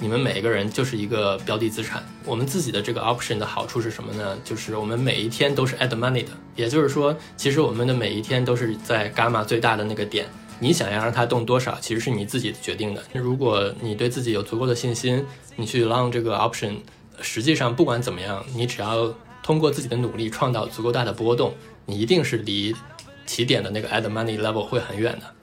你们每一个人就是一个标的资产。我们自己的这个 option 的好处是什么呢？就是我们每一天都是 add money 的，也就是说，其实我们的每一天都是在伽马最大的那个点。你想要让它动多少，其实是你自己决定的。如果你对自己有足够的信心，你去 long 这个 option，实际上不管怎么样，你只要通过自己的努力创造足够大的波动，你一定是离起点的那个 add money level 会很远的。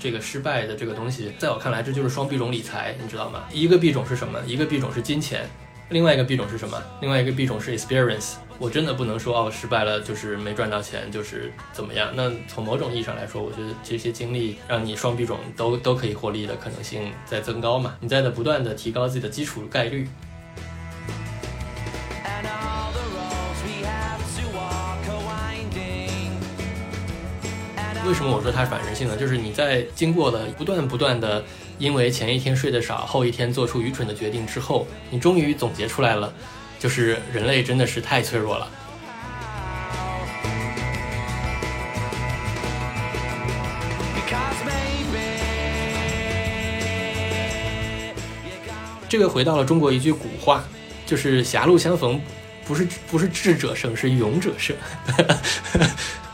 这个失败的这个东西，在我看来，这就是双币种理财，你知道吗？一个币种是什么？一个币种是金钱，另外一个币种是什么？另外一个币种是 experience。我真的不能说哦，失败了就是没赚到钱，就是怎么样？那从某种意义上来说，我觉得这些经历让你双币种都都可以获利的可能性在增高嘛？你在的不断的提高自己的基础概率。为什么我说它是反人性呢？就是你在经过了不断不断的，因为前一天睡得少，后一天做出愚蠢的决定之后，你终于总结出来了，就是人类真的是太脆弱了。这个回到了中国一句古话，就是狭路相逢，不是不是智者胜，是勇者胜。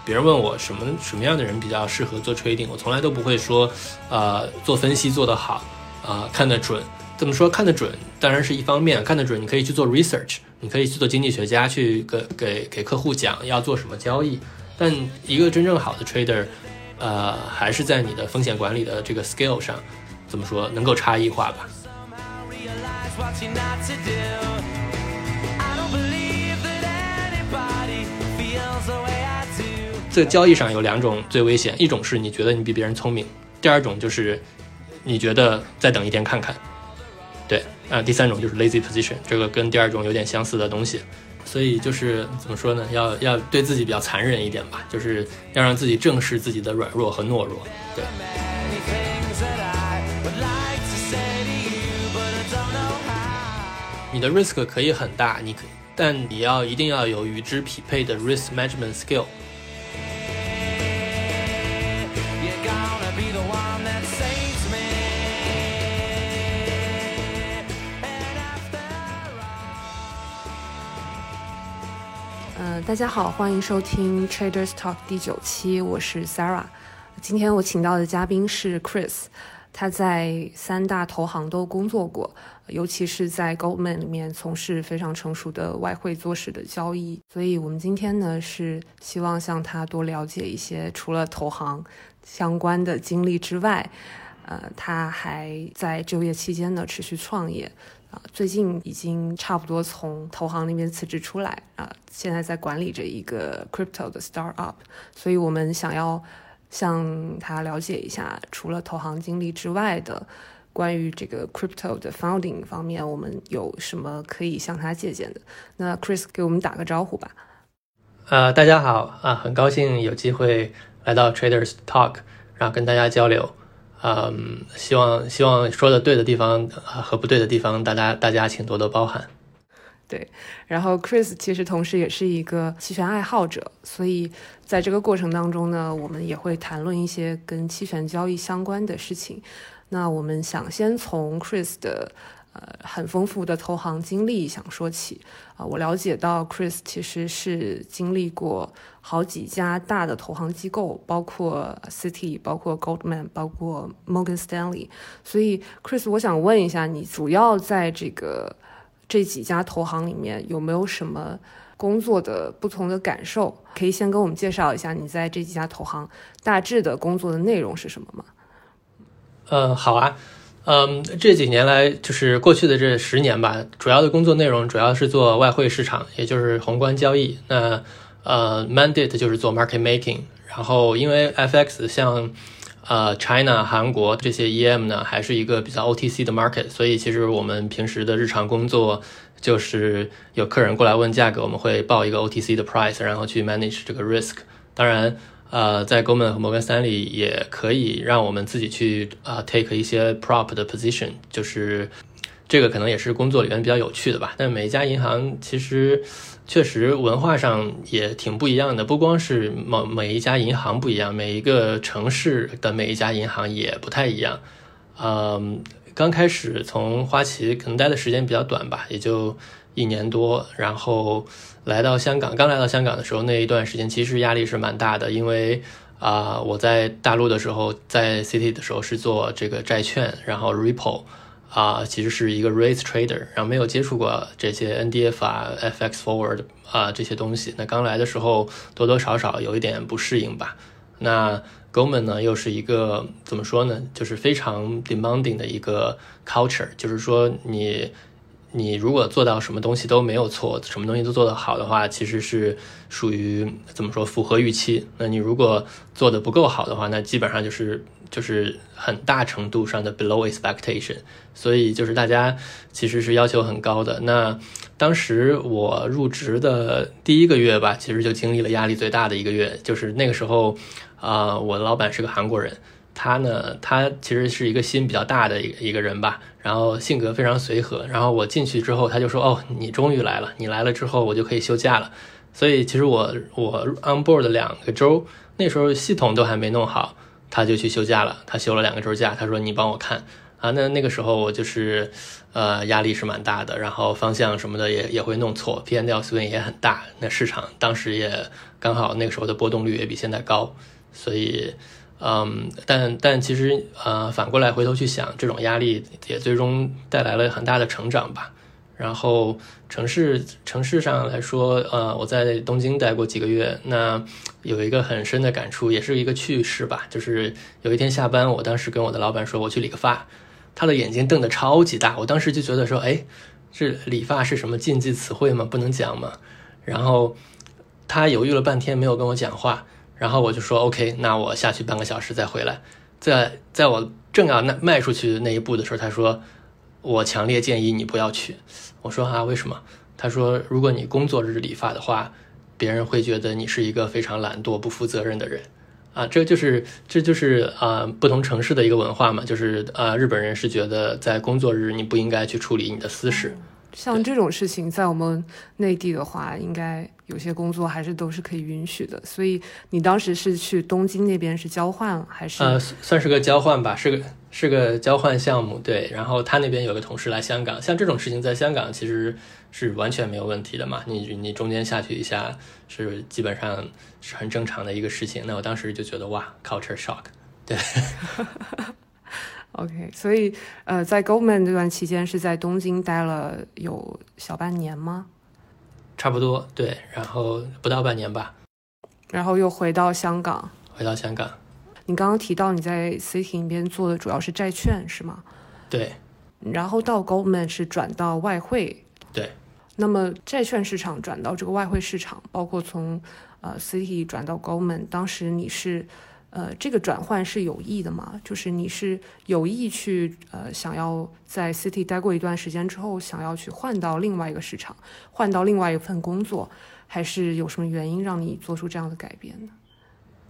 别人问我什么什么样的人比较适合做 trading，我从来都不会说，呃，做分析做得好，啊，看得准。怎么说看得准？当然是一方面，看得准，你可以去做 research，你可以去做经济学家，去给给给客户讲要做什么交易。但一个真正好的 trader，呃，还是在你的风险管理的这个 skill 上，怎么说能够差异化吧。这个交易上有两种最危险，一种是你觉得你比别人聪明，第二种就是你觉得再等一天看看，对，啊，第三种就是 lazy position，这个跟第二种有点相似的东西，所以就是怎么说呢？要要对自己比较残忍一点吧，就是要让自己正视自己的软弱和懦弱，对。你的 risk 可以很大，你可，但你要一定要有与之匹配的 risk management skill。大家好，欢迎收听 Traders Talk 第九期，我是 Sarah。今天我请到的嘉宾是 Chris，他在三大投行都工作过，尤其是在 Goldman 里面从事非常成熟的外汇做市的交易。所以，我们今天呢是希望向他多了解一些除了投行相关的经历之外，呃，他还在就业期间呢持续创业。最近已经差不多从投行那边辞职出来啊，现在在管理着一个 crypto 的 startup，所以我们想要向他了解一下，除了投行经历之外的关于这个 crypto 的 founding 方面，我们有什么可以向他借鉴的？那 Chris 给我们打个招呼吧。呃，大家好啊，很高兴有机会来到 Traders Talk，然后跟大家交流。嗯，希望希望说的对的地方和不对的地方，大家大家请多多包涵。对，然后 Chris 其实同时也是一个期权爱好者，所以在这个过程当中呢，我们也会谈论一些跟期权交易相关的事情。那我们想先从 Chris 的。呃，很丰富的投行经历，想说起啊，我了解到 Chris 其实是经历过好几家大的投行机构，包括 City，包括 Goldman，包括 Morgan Stanley。所以，Chris，我想问一下，你主要在这个这几家投行里面有没有什么工作的不同的感受？可以先跟我们介绍一下你在这几家投行大致的工作的内容是什么吗？嗯，好啊。嗯，这几年来就是过去的这十年吧，主要的工作内容主要是做外汇市场，也就是宏观交易。那呃，mandate 就是做 market making。然后因为 FX 像呃 China、韩国这些 EM 呢，还是一个比较 OTC 的 market，所以其实我们平时的日常工作就是有客人过来问价格，我们会报一个 OTC 的 price，然后去 manage 这个 risk。当然。呃，在 g o m a n 和摩根 Stanley 也可以让我们自己去啊 take 一些 prop 的 position，就是这个可能也是工作里面比较有趣的吧。但每一家银行其实确实文化上也挺不一样的，不光是某每一家银行不一样，每一个城市的每一家银行也不太一样。嗯，刚开始从花旗可能待的时间比较短吧，也就一年多，然后来到香港。刚来到香港的时候，那一段时间其实压力是蛮大的，因为啊，我在大陆的时候，在 City 的时候是做这个债券，然后 Ripple。啊，其实是一个 Rate trader，然后没有接触过这些 NDF 啊、FX forward 啊这些东西。那刚来的时候多多少少有一点不适应吧。那 Goldman 呢，又是一个怎么说呢？就是非常 demanding 的一个 culture，就是说你你如果做到什么东西都没有错，什么东西都做得好的话，其实是属于怎么说符合预期。那你如果做的不够好的话，那基本上就是。就是很大程度上的 below expectation，所以就是大家其实是要求很高的。那当时我入职的第一个月吧，其实就经历了压力最大的一个月。就是那个时候，啊，我的老板是个韩国人，他呢，他其实是一个心比较大的一个一个人吧，然后性格非常随和。然后我进去之后，他就说：“哦，你终于来了，你来了之后我就可以休假了。”所以其实我我 on board 两个周，那时候系统都还没弄好。他就去休假了，他休了两个周假。他说：“你帮我看啊。”那那个时候我就是，呃，压力是蛮大的，然后方向什么的也也会弄错，P N L swing 也很大。那市场当时也刚好那个时候的波动率也比现在高，所以，嗯，但但其实呃，反过来回头去想，这种压力也最终带来了很大的成长吧。然后城市城市上来说，呃，我在东京待过几个月，那有一个很深的感触，也是一个趣事吧。就是有一天下班，我当时跟我的老板说我去理个发，他的眼睛瞪得超级大，我当时就觉得说，哎，这理发是什么禁忌词汇吗？不能讲吗？然后他犹豫了半天没有跟我讲话，然后我就说 OK，那我下去半个小时再回来。在在我正要那迈出去那一步的时候，他说。我强烈建议你不要去。我说啊，为什么？他说，如果你工作日理发的话，别人会觉得你是一个非常懒惰、不负责任的人。啊，这就是这就是啊，不同城市的一个文化嘛。就是啊，日本人是觉得在工作日你不应该去处理你的私事。像这种事情，在我们内地的话，应该。有些工作还是都是可以允许的，所以你当时是去东京那边是交换还是？呃，算是个交换吧，是个是个交换项目，对。然后他那边有个同事来香港，像这种事情在香港其实是完全没有问题的嘛，你你中间下去一下是基本上是很正常的一个事情。那我当时就觉得哇，culture shock，对。OK，所以呃，在 Goldman 这段期间是在东京待了有小半年吗？差不多对，然后不到半年吧，然后又回到香港。回到香港，你刚刚提到你在 City 那边做的主要是债券是吗？对。然后到 Goldman 是转到外汇。对。那么债券市场转到这个外汇市场，包括从呃 City 转到 Goldman，当时你是。呃，这个转换是有意的吗？就是你是有意去呃，想要在 City 待过一段时间之后，想要去换到另外一个市场，换到另外一份工作，还是有什么原因让你做出这样的改变呢？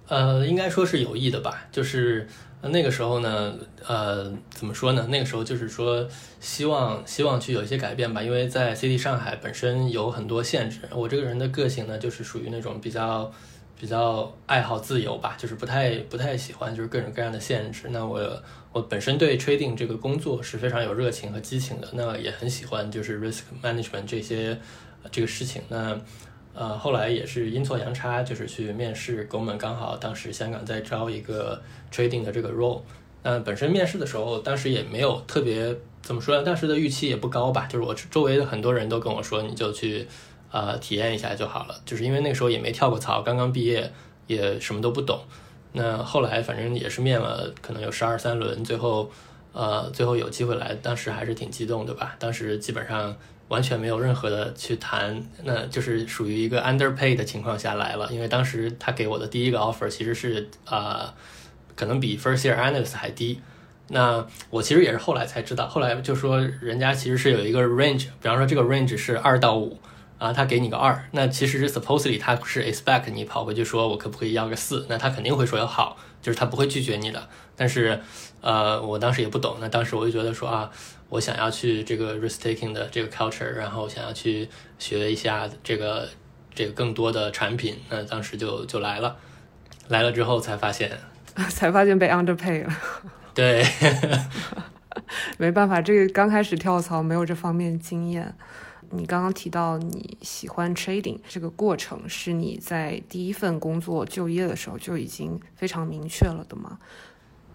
呃，应该说是有意的吧。就是那个时候呢，呃，怎么说呢？那个时候就是说，希望希望去有一些改变吧。因为在 City 上海本身有很多限制，我这个人的个性呢，就是属于那种比较。比较爱好自由吧，就是不太不太喜欢就是各种各样的限制。那我我本身对 trading 这个工作是非常有热情和激情的，那也很喜欢就是 risk management 这些这个事情。那呃后来也是阴错阳差，就是去面试，我们刚好当时香港在招一个 trading 的这个 role。那本身面试的时候，当时也没有特别怎么说呢，当时的预期也不高吧，就是我周围的很多人都跟我说，你就去。呃，体验一下就好了，就是因为那个时候也没跳过槽，刚刚毕业，也什么都不懂。那后来反正也是面了，可能有十二三轮，最后，呃，最后有机会来，当时还是挺激动的吧。当时基本上完全没有任何的去谈，那就是属于一个 underpay 的情况下来了。因为当时他给我的第一个 offer 其实是呃，可能比 first year analyst 还低。那我其实也是后来才知道，后来就说人家其实是有一个 range，比方说这个 range 是二到五。啊，他给你个二，那其实 supposedly 他是 expect 你跑回去说，我可不可以要个四？那他肯定会说要好，就是他不会拒绝你的。但是，呃，我当时也不懂，那当时我就觉得说啊，我想要去这个 risk taking 的这个 culture，然后想要去学一下这个这个更多的产品，那当时就就来了。来了之后才发现，才发现被 underpay 了。对，没办法，这个刚开始跳槽没有这方面经验。你刚刚提到你喜欢 trading 这个过程，是你在第一份工作就业的时候就已经非常明确了的吗？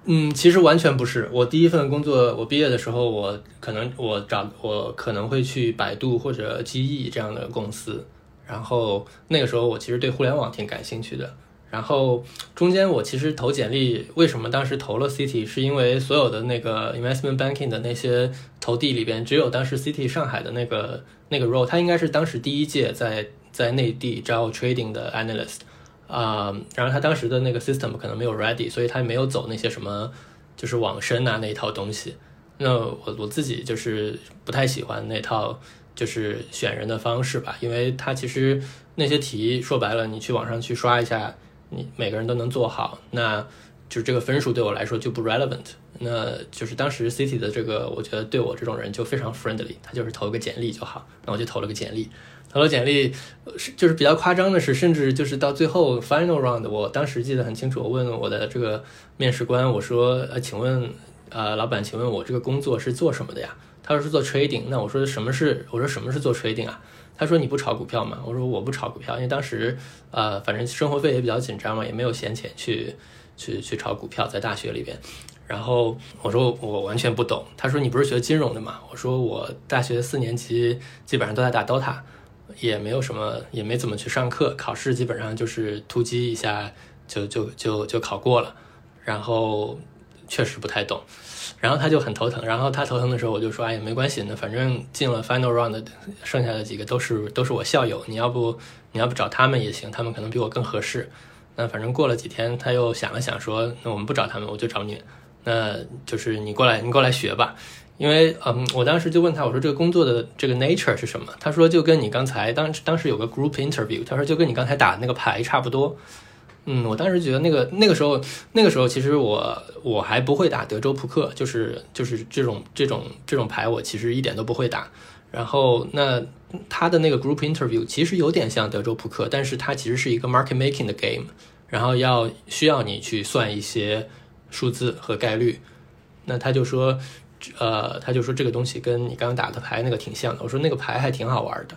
嗯，其实完全不是。我第一份工作，我毕业的时候，我可能我找我可能会去百度或者机翼这样的公司，然后那个时候我其实对互联网挺感兴趣的。然后中间我其实投简历，为什么当时投了 City？是因为所有的那个 investment banking 的那些投递里边，只有当时 City 上海的那个那个 role，他应该是当时第一届在在内地招 trading 的 analyst 啊。然后他当时的那个 system 可能没有 ready，所以他没有走那些什么就是网申啊那一套东西。那我我自己就是不太喜欢那套就是选人的方式吧，因为他其实那些题说白了，你去网上去刷一下。你每个人都能做好，那就是这个分数对我来说就不 relevant。那就是当时 City 的这个，我觉得对我这种人就非常 friendly，他就是投个简历就好。那我就投了个简历，投了简历是就是比较夸张的是，甚至就是到最后 final round，我当时记得很清楚，我问我的这个面试官，我说呃，请问呃，老板，请问我这个工作是做什么的呀？他说是做 trading。那我说什么是我说什么是做 trading 啊？他说你不炒股票吗？我说我不炒股票，因为当时，呃，反正生活费也比较紧张嘛，也没有闲钱去去去炒股票，在大学里边。然后我说我完全不懂。他说你不是学金融的吗？我说我大学四年级基本上都在打 DOTA，也没有什么，也没怎么去上课，考试基本上就是突击一下就就就就考过了。然后确实不太懂。然后他就很头疼，然后他头疼的时候，我就说：“哎呀，没关系，那反正进了 final round，剩下的几个都是都是我校友，你要不你要不找他们也行，他们可能比我更合适。那反正过了几天，他又想了想，说：那我们不找他们，我就找你。那就是你过来，你过来学吧。因为嗯，我当时就问他，我说这个工作的这个 nature 是什么？他说就跟你刚才当当时有个 group interview，他说就跟你刚才打的那个牌差不多。”嗯，我当时觉得那个那个时候那个时候，其实我我还不会打德州扑克，就是就是这种这种这种牌，我其实一点都不会打。然后那他的那个 group interview 其实有点像德州扑克，但是它其实是一个 market making 的 game，然后要需要你去算一些数字和概率。那他就说，呃，他就说这个东西跟你刚刚打的牌那个挺像的。我说那个牌还挺好玩的，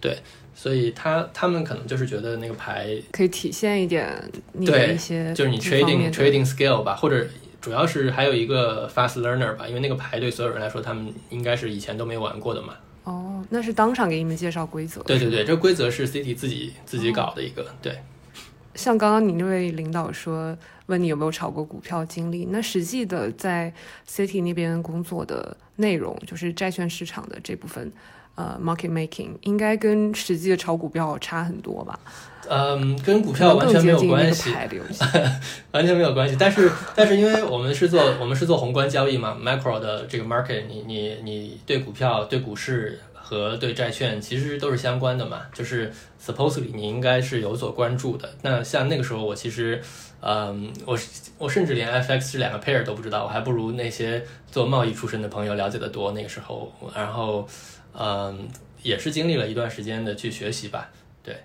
对。所以他他们可能就是觉得那个牌可以体现一点你的一些，就是你 trading trading skill 吧，或者主要是还有一个 fast learner 吧，因为那个牌对所有人来说，他们应该是以前都没玩过的嘛。哦，那是当场给你们介绍规则？对对对，这规则是 City 自己自己搞的一个。对，像刚刚你那位领导说问你有没有炒过股票经历，那实际的在 City 那边工作的内容，就是债券市场的这部分。呃，market making 应该跟实际的炒股票差很多吧？嗯，跟股票完全没有关系，完全没有关系。但是，但是因为我们是做我们是做宏观交易嘛，macro 的这个 market，你你你对股票、对股市和对债券其实都是相关的嘛。就是 supposedly 你应该是有所关注的。那像那个时候，我其实，嗯，我我甚至连 FX 是两个 pair 都不知道，我还不如那些做贸易出身的朋友了解的多。那个时候，然后。嗯，也是经历了一段时间的去学习吧，对。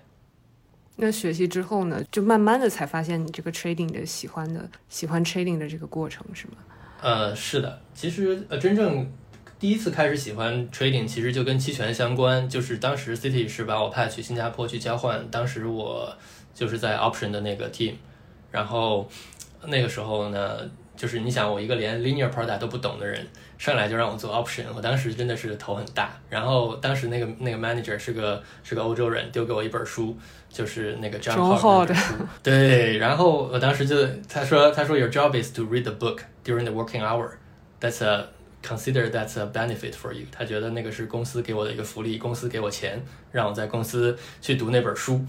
那学习之后呢，就慢慢的才发现你这个 trading 的喜欢的喜欢 trading 的这个过程是吗？呃，是的，其实呃，真正第一次开始喜欢 trading，其实就跟期权相关，就是当时 City 是把我派去新加坡去交换，当时我就是在 option 的那个 team，然后那个时候呢。就是你想我一个连 linear product 都不懂的人，上来就让我做 option，我当时真的是头很大。然后当时那个那个 manager 是个是个欧洲人，丢给我一本书，就是那个 John Hall 的书。对，然后我当时就他说他说 your job is to read the book during the working hour. That's a consider that's a benefit for you. 他觉得那个是公司给我的一个福利，公司给我钱让我在公司去读那本书。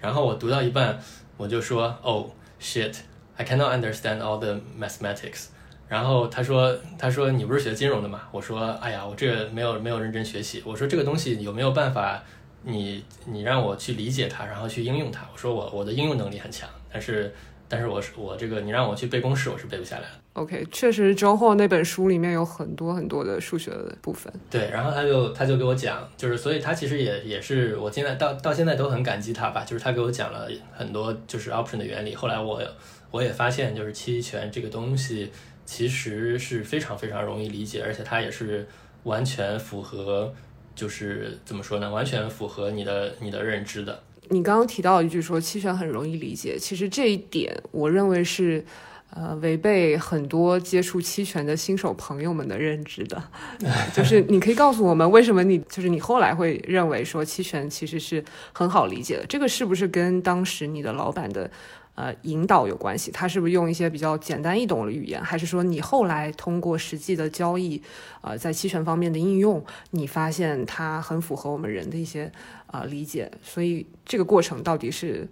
然后我读到一半，我就说 oh shit。I cannot understand all the mathematics。然后他说：“他说你不是学金融的嘛？”我说：“哎呀，我这个没有没有认真学习。”我说：“这个东西有没有办法，你你让我去理解它，然后去应用它？”我说：“我我的应用能力很强，但是但是我是我这个你让我去背公式，我是背不下来的。OK，确实周后那本书里面有很多很多的数学的部分。对，然后他就他就给我讲，就是所以他其实也也是我现在到到现在都很感激他吧，就是他给我讲了很多就是 option 的原理。后来我我也发现，就是期权这个东西其实是非常非常容易理解，而且它也是完全符合，就是怎么说呢，完全符合你的你的认知的。你刚刚提到一句说期权很容易理解，其实这一点我认为是。呃，违背很多接触期权的新手朋友们的认知的，就是你可以告诉我们，为什么你就是你后来会认为说期权其实是很好理解的？这个是不是跟当时你的老板的呃引导有关系？他是不是用一些比较简单易懂的语言，还是说你后来通过实际的交易，呃，在期权方面的应用，你发现它很符合我们人的一些呃理解？所以这个过程到底是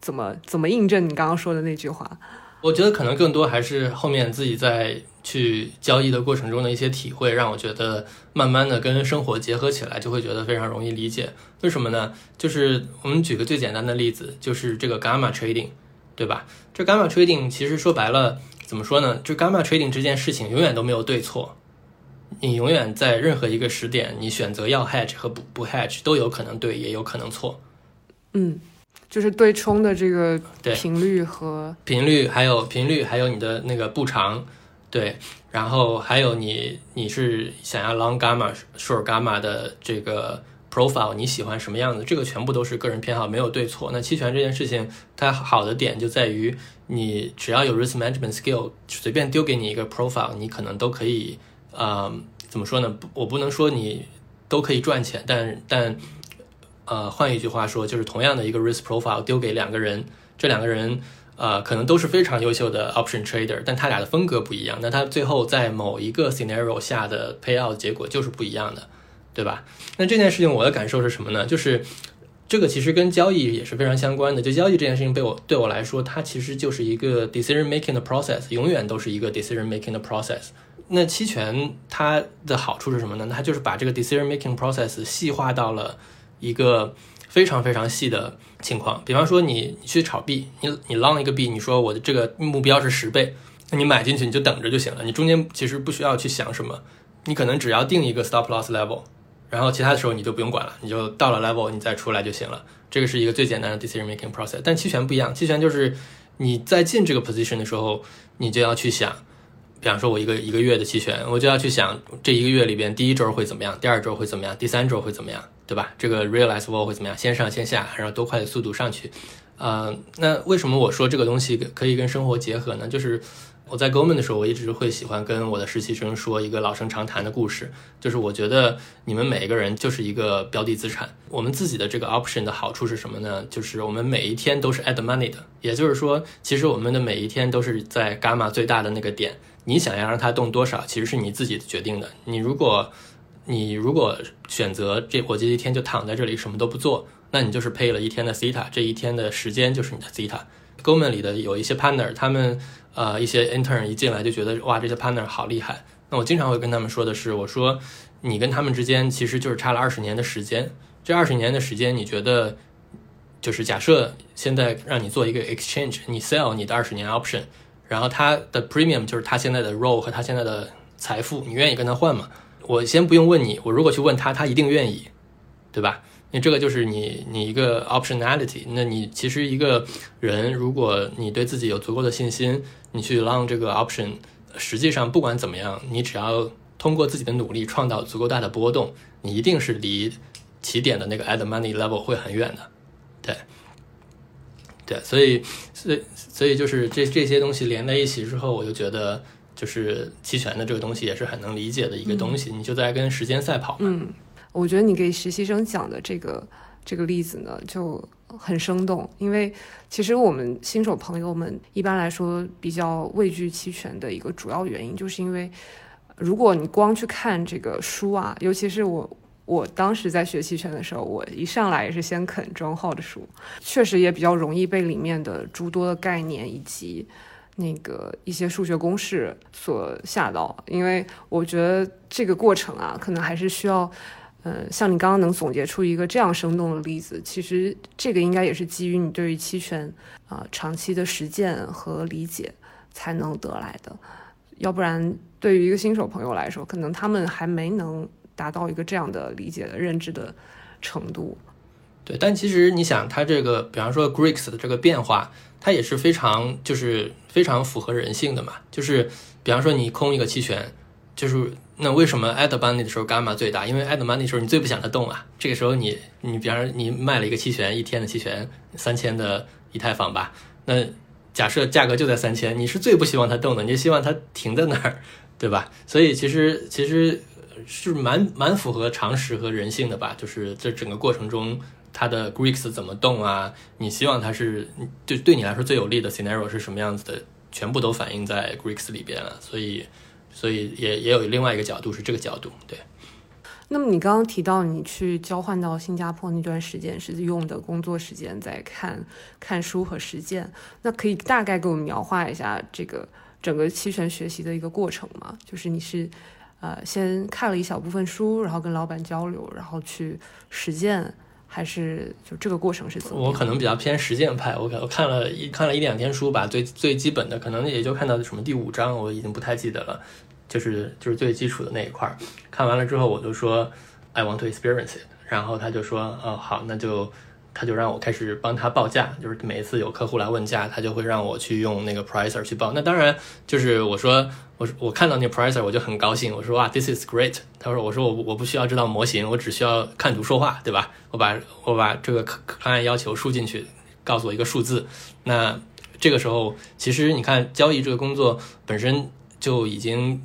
怎么怎么印证你刚刚说的那句话？我觉得可能更多还是后面自己在去交易的过程中的一些体会，让我觉得慢慢的跟生活结合起来，就会觉得非常容易理解。为什么呢？就是我们举个最简单的例子，就是这个 gamma trading，对吧？这 gamma trading 其实说白了，怎么说呢？就 gamma trading 这件事情永远都没有对错，你永远在任何一个时点，你选择要 hedge 和不不 hedge 都有可能对，也有可能错。嗯。就是对冲的这个对频率和频率，还有频率，还有你的那个步长，对，然后还有你你是想要 long gamma short gamma 的这个 profile，你喜欢什么样子？这个全部都是个人偏好，没有对错。那期权这件事情，它好的点就在于你只要有 risk management skill，随便丢给你一个 profile，你可能都可以，呃，怎么说呢？我不能说你都可以赚钱，但但。呃，换一句话说，就是同样的一个 risk profile 丢给两个人，这两个人呃可能都是非常优秀的 option trader，但他俩的风格不一样，那他最后在某一个 scenario 下的 payout 结果就是不一样的，对吧？那这件事情我的感受是什么呢？就是这个其实跟交易也是非常相关的。就交易这件事情，被我对我来说，它其实就是一个 decision making 的 process，永远都是一个 decision making 的 process。那期权它的好处是什么呢？它就是把这个 decision making process 细化到了。一个非常非常细的情况，比方说你你去炒币，你你 long 一个币，你说我的这个目标是十倍，那你买进去你就等着就行了，你中间其实不需要去想什么，你可能只要定一个 stop loss level，然后其他的时候你就不用管了，你就到了 level 你再出来就行了，这个是一个最简单的 decision making process。但期权不一样，期权就是你在进这个 position 的时候，你就要去想。比方说，我一个一个月的期权，我就要去想这一个月里边第一周会怎么样，第二周会怎么样，第三周会怎么样，对吧？这个 realize vol 会怎么样，先上先下，然后多快的速度上去。呃，那为什么我说这个东西可以跟生活结合呢？就是我在 g o m a n 的时候，我一直会喜欢跟我的实习生说一个老生常谈的故事，就是我觉得你们每一个人就是一个标的资产。我们自己的这个 option 的好处是什么呢？就是我们每一天都是 add money 的，也就是说，其实我们的每一天都是在伽马最大的那个点。你想要让它动多少，其实是你自己决定的。你如果，你如果选择这我这一天就躺在这里什么都不做，那你就是配了一天的 theta，这一天的时间就是你的 theta。G o m a n 里的有一些 partner，他们呃一些 intern 一进来就觉得哇这些 partner 好厉害。那我经常会跟他们说的是，我说你跟他们之间其实就是差了二十年的时间。这二十年的时间，你觉得就是假设现在让你做一个 exchange，你 sell 你的二十年 option。然后他的 premium 就是他现在的 role 和他现在的财富，你愿意跟他换吗？我先不用问你，我如果去问他，他一定愿意，对吧？那这个就是你你一个 optionality。那你其实一个人，如果你对自己有足够的信心，你去 long 这个 option，实际上不管怎么样，你只要通过自己的努力创造足够大的波动，你一定是离起点的那个 at money level 会很远的，对。对，所以，所以，所以就是这这些东西连在一起之后，我就觉得，就是期权的这个东西也是很能理解的一个东西。你就在跟时间赛跑。嗯，我觉得你给实习生讲的这个这个例子呢，就很生动。因为其实我们新手朋友们一般来说比较畏惧期权的一个主要原因，就是因为如果你光去看这个书啊，尤其是我。我当时在学期权的时候，我一上来也是先啃庄浩的书，确实也比较容易被里面的诸多的概念以及那个一些数学公式所吓到。因为我觉得这个过程啊，可能还是需要呃，像你刚刚能总结出一个这样生动的例子，其实这个应该也是基于你对于期权啊长期的实践和理解才能得来的，要不然对于一个新手朋友来说，可能他们还没能达到一个这样的理解的认知的程度。对，但其实你想，它这个，比方说 Greeks 的这个变化，它也是非常就是非常符合人性的嘛。就是比方说你空一个期权，就是那为什么 at money 的时候伽马最大？因为 at money 的时候你最不想它动啊。这个时候你你比方说你卖了一个期权，一天的期权三千的以太坊吧，那假设价格就在三千，你是最不希望它动的，你就希望它停在那儿，对吧？所以其实其实是蛮蛮符合常识和人性的吧。就是这整个过程中。它的 Greeks 怎么动啊？你希望它是就对你来说最有利的 scenario 是什么样子的？全部都反映在 Greeks 里边了。所以，所以也也有另外一个角度是这个角度。对。那么你刚刚提到你去交换到新加坡那段时间是用的工作时间在看看书和实践，那可以大概给我们描画一下这个整个期权学习的一个过程吗？就是你是呃先看了一小部分书，然后跟老板交流，然后去实践。还是就这个过程是怎么？我可能比较偏实践派，我我看了一看了一两天书吧，最最基本的可能也就看到什么第五章，我已经不太记得了，就是就是最基础的那一块儿。看完了之后，我就说 I want to experience it，然后他就说，哦好，那就。他就让我开始帮他报价，就是每一次有客户来问价，他就会让我去用那个 pricer 去报。那当然就是我说我我看到那 pricer 我就很高兴，我说哇 this is great。他说我说我我不需要知道模型，我只需要看图说话，对吧？我把我把这个客案要求输进去，告诉我一个数字。那这个时候其实你看交易这个工作本身就已经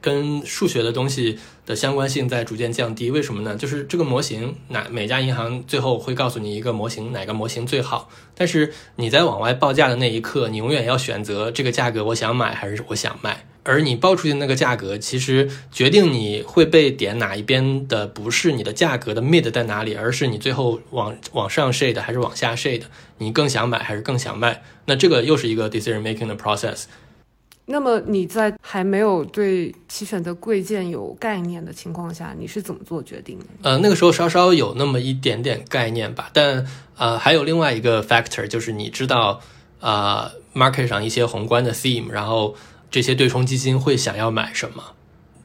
跟数学的东西。的相关性在逐渐降低，为什么呢？就是这个模型，哪每家银行最后会告诉你一个模型，哪个模型最好。但是你在往外报价的那一刻，你永远要选择这个价格，我想买还是我想卖。而你报出去的那个价格，其实决定你会被点哪一边的，不是你的价格的 mid 在哪里，而是你最后往往上 shade 还是往下 shade，你更想买还是更想卖。那这个又是一个 decision making 的 process。那么你在还没有对期权的贵贱有概念的情况下，你是怎么做决定的？呃，那个时候稍稍有那么一点点概念吧，但呃，还有另外一个 factor 就是你知道啊，market 上一些宏观的 theme，然后这些对冲基金会想要买什么。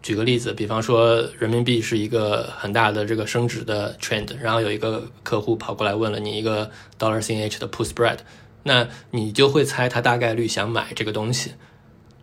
举个例子，比方说人民币是一个很大的这个升值的 trend，然后有一个客户跑过来问了你一个 dollar CNH 的 put spread，那你就会猜他大概率想买这个东西。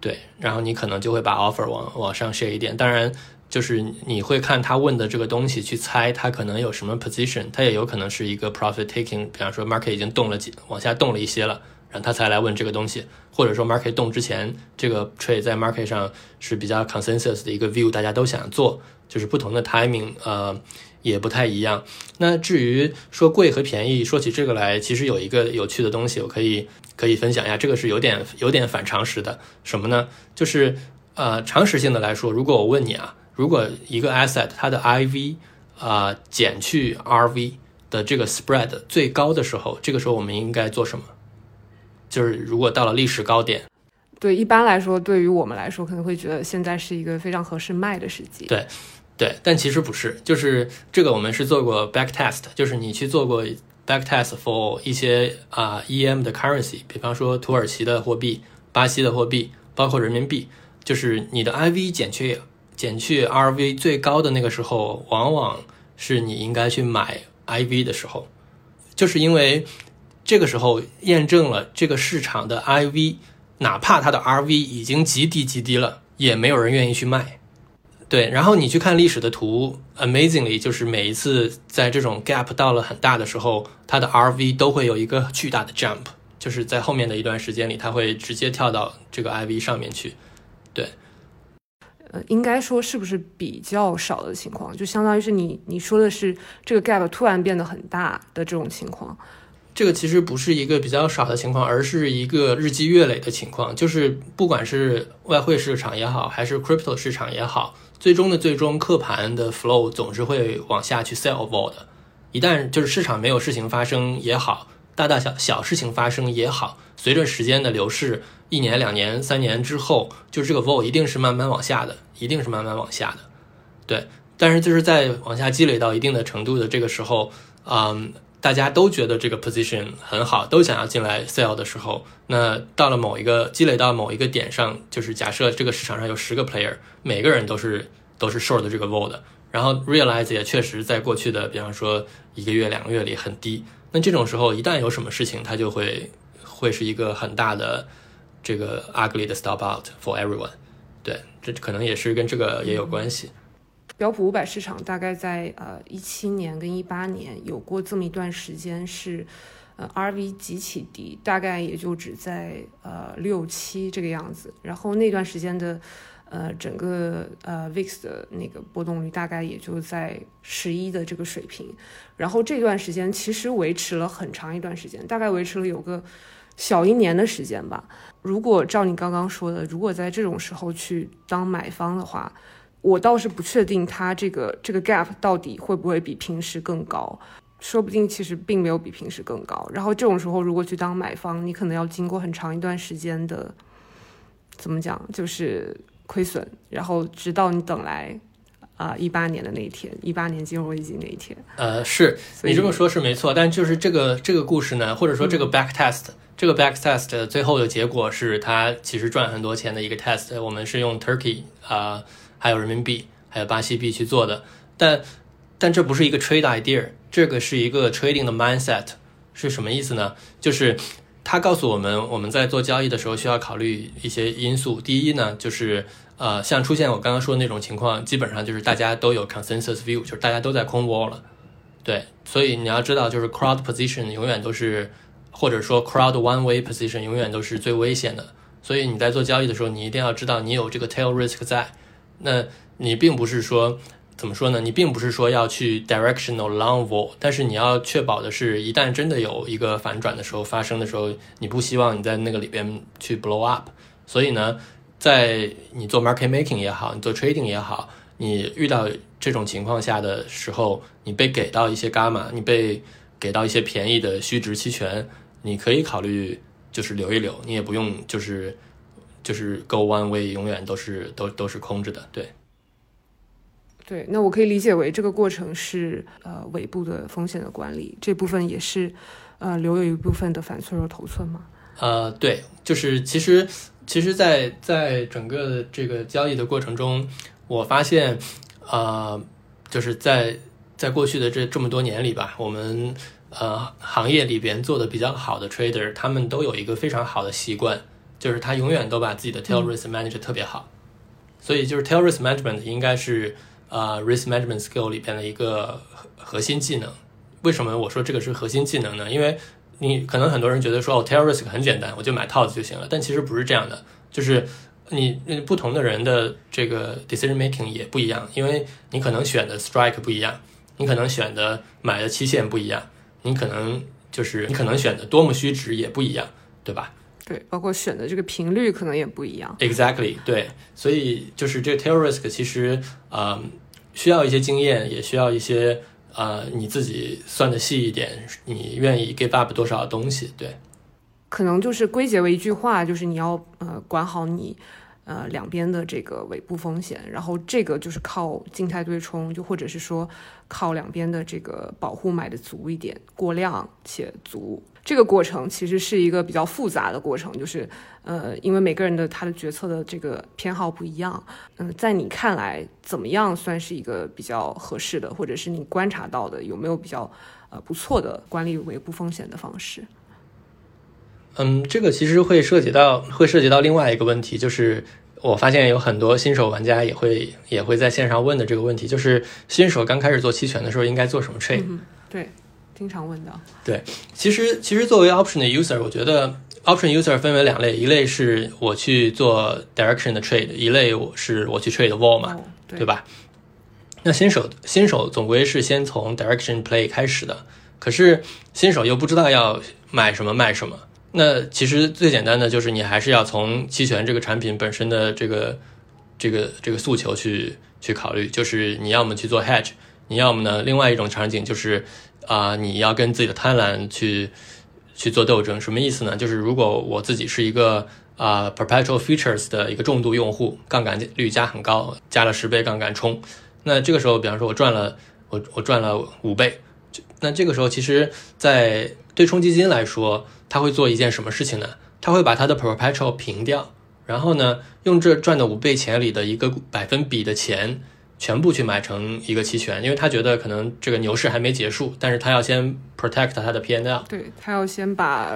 对，然后你可能就会把 offer 往往上 share 一点，当然就是你会看他问的这个东西去猜他可能有什么 position，他也有可能是一个 profit taking，比方说 market 已经动了几往下动了一些了，然后他才来问这个东西，或者说 market 动之前这个 trade 在 market 上是比较 consensus 的一个 view，大家都想做，就是不同的 timing，呃。也不太一样。那至于说贵和便宜，说起这个来，其实有一个有趣的东西，我可以可以分享一下。这个是有点有点反常识的，什么呢？就是呃，常识性的来说，如果我问你啊，如果一个 asset 它的 IV 啊减去 RV 的这个 spread 最高的时候，这个时候我们应该做什么？就是如果到了历史高点，对，一般来说，对于我们来说，可能会觉得现在是一个非常合适卖的时机。对。对，但其实不是，就是这个我们是做过 back test，就是你去做过 back test for 一些啊 EM 的 currency，比方说土耳其的货币、巴西的货币，包括人民币，就是你的 IV 减去减去 RV 最高的那个时候，往往是你应该去买 IV 的时候，就是因为这个时候验证了这个市场的 IV，哪怕它的 RV 已经极低极低了，也没有人愿意去卖。对，然后你去看历史的图，amazingly，就是每一次在这种 gap 到了很大的时候，它的 RV 都会有一个巨大的 jump，就是在后面的一段时间里，它会直接跳到这个 IV 上面去。对，呃，应该说是不是比较少的情况？就相当于是你你说的是这个 gap 突然变得很大的这种情况。这个其实不是一个比较少的情况，而是一个日积月累的情况。就是不管是外汇市场也好，还是 crypto 市场也好。最终的最终，客盘的 flow 总是会往下去 sell vol 的。一旦就是市场没有事情发生也好，大大小小事情发生也好，随着时间的流逝，一年、两年、三年之后，就这个 vol 一定是慢慢往下的，一定是慢慢往下的。对，但是就是在往下积累到一定的程度的这个时候，嗯，大家都觉得这个 position 很好，都想要进来 sell 的时候，那到了某一个积累到某一个点上，就是假设这个市场上有十个 player，每个人都是都是 short 这个 vol 的，然后 realize 也确实在过去的，比方说一个月两个月里很低，那这种时候一旦有什么事情，它就会会是一个很大的这个 ugly 的 stop out for everyone。对，这可能也是跟这个也有关系。标普五百市场大概在呃一七年跟一八年有过这么一段时间是，呃 RV 极其低，大概也就只在呃六七这个样子。然后那段时间的呃整个呃 VIX 的那个波动率大概也就在十一的这个水平。然后这段时间其实维持了很长一段时间，大概维持了有个小一年的时间吧。如果照你刚刚说的，如果在这种时候去当买方的话，我倒是不确定它这个这个 gap 到底会不会比平时更高，说不定其实并没有比平时更高。然后这种时候如果去当买方，你可能要经过很长一段时间的，怎么讲，就是亏损，然后直到你等来啊一八年的那一天，一八年金融危机那一天。呃，是你这么说，是没错。但就是这个这个故事呢，或者说这个 back test，这个 back test 最后的结果是它其实赚很多钱的一个 test。我们是用 Turkey 啊。还有人民币，还有巴西币去做的，但但这不是一个 trade idea，这个是一个 trading 的 mindset，是什么意思呢？就是他告诉我们，我们在做交易的时候需要考虑一些因素。第一呢，就是呃，像出现我刚刚说的那种情况，基本上就是大家都有 consensus view，就是大家都在空 wall 了。对，所以你要知道，就是 crowd position 永远都是，或者说 crowd one way position 永远都是最危险的。所以你在做交易的时候，你一定要知道你有这个 tail risk 在。那你并不是说怎么说呢？你并不是说要去 directional long vol，但是你要确保的是，一旦真的有一个反转的时候发生的时候，你不希望你在那个里边去 blow up。所以呢，在你做 market making 也好，你做 trading 也好，你遇到这种情况下的时候，你被给到一些伽马，你被给到一些便宜的虚值期权，你可以考虑就是留一留，你也不用就是。就是 go one way 永远都是都都是空着的，对。对，那我可以理解为这个过程是呃尾部的风险的管理，这部分也是呃留有一部分的反脆弱头寸吗？呃，对，就是其实其实，在在整个这个交易的过程中，我发现呃，就是在在过去的这这么多年里吧，我们呃行业里边做的比较好的 trader，他们都有一个非常好的习惯。就是他永远都把自己的 tail risk manage 特别好，所以就是 tail risk management 应该是呃 risk management skill 里边的一个核心技能。为什么我说这个是核心技能呢？因为你可能很多人觉得说哦 tail risk 很简单，我就买套子就行了，但其实不是这样的。就是你不同的人的这个 decision making 也不一样，因为你可能选的 strike 不一样，你可能选的买的期限不一样，你可能就是你可能选的多么虚值也不一样，对吧？对，包括选的这个频率可能也不一样。Exactly，对，所以就是这个 tail risk 其实啊需要一些经验，也需要一些呃你自己算的细一点，你愿意 give up 多少东西？对，可能就是归结为一句话，就是你要呃管好你呃两边的这个尾部风险，然后这个就是靠静态对冲，就或者是说靠两边的这个保护买的足一点，过量且足。这个过程其实是一个比较复杂的过程，就是，呃，因为每个人的他的决策的这个偏好不一样，嗯，在你看来怎么样算是一个比较合适的，或者是你观察到的有没有比较呃不错的管理维护风险的方式？嗯，这个其实会涉及到会涉及到另外一个问题，就是我发现有很多新手玩家也会也会在线上问的这个问题，就是新手刚开始做期权的时候应该做什么 trade？对。经常问的，对，其实其实作为 option 的 user，我觉得 option user 分为两类，一类是我去做 direction 的 trade，一类我是我去 trade wall 嘛，对吧？那新手新手总归是先从 direction play 开始的，可是新手又不知道要买什么卖什么，那其实最简单的就是你还是要从期权这个产品本身的这个这个这个诉求去去考虑，就是你要么去做 hedge，你要么呢另外一种场景就是。啊，你要跟自己的贪婪去去做斗争，什么意思呢？就是如果我自己是一个啊 perpetual features 的一个重度用户，杠杆率加很高，加了十倍杠杆冲，那这个时候，比方说我赚了我我赚了五倍，那这个时候其实，在对冲基金来说，他会做一件什么事情呢？他会把他的 perpetual 平掉，然后呢，用这赚的五倍钱里的一个百分比的钱，全部去买成一个期权，因为他觉得可能这个牛市还没结束，但是他要先 protect 他的 P N L，对他要先把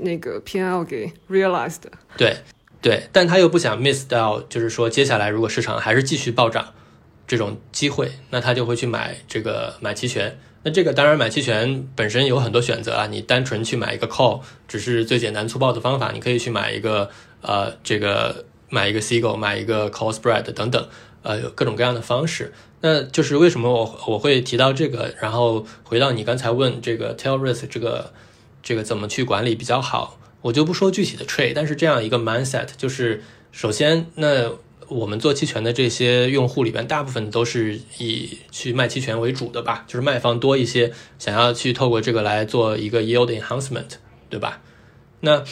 那个 P N L 给 realized，对对，但他又不想 miss 掉，就是说接下来如果市场还是继续暴涨这种机会，那他就会去买这个买期权。那这个当然买期权本身有很多选择啊，你单纯去买一个 call 只是最简单粗暴的方法，你可以去买一个呃这个买一个 s i g l 买一个 call spread 等等，呃有各种各样的方式。那就是为什么我我会提到这个，然后回到你刚才问这个 tail risk 这个这个怎么去管理比较好，我就不说具体的 trade，但是这样一个 mindset 就是首先那。我们做期权的这些用户里边，大部分都是以去卖期权为主的吧，就是卖方多一些，想要去透过这个来做一个 yield enhancement，对吧？那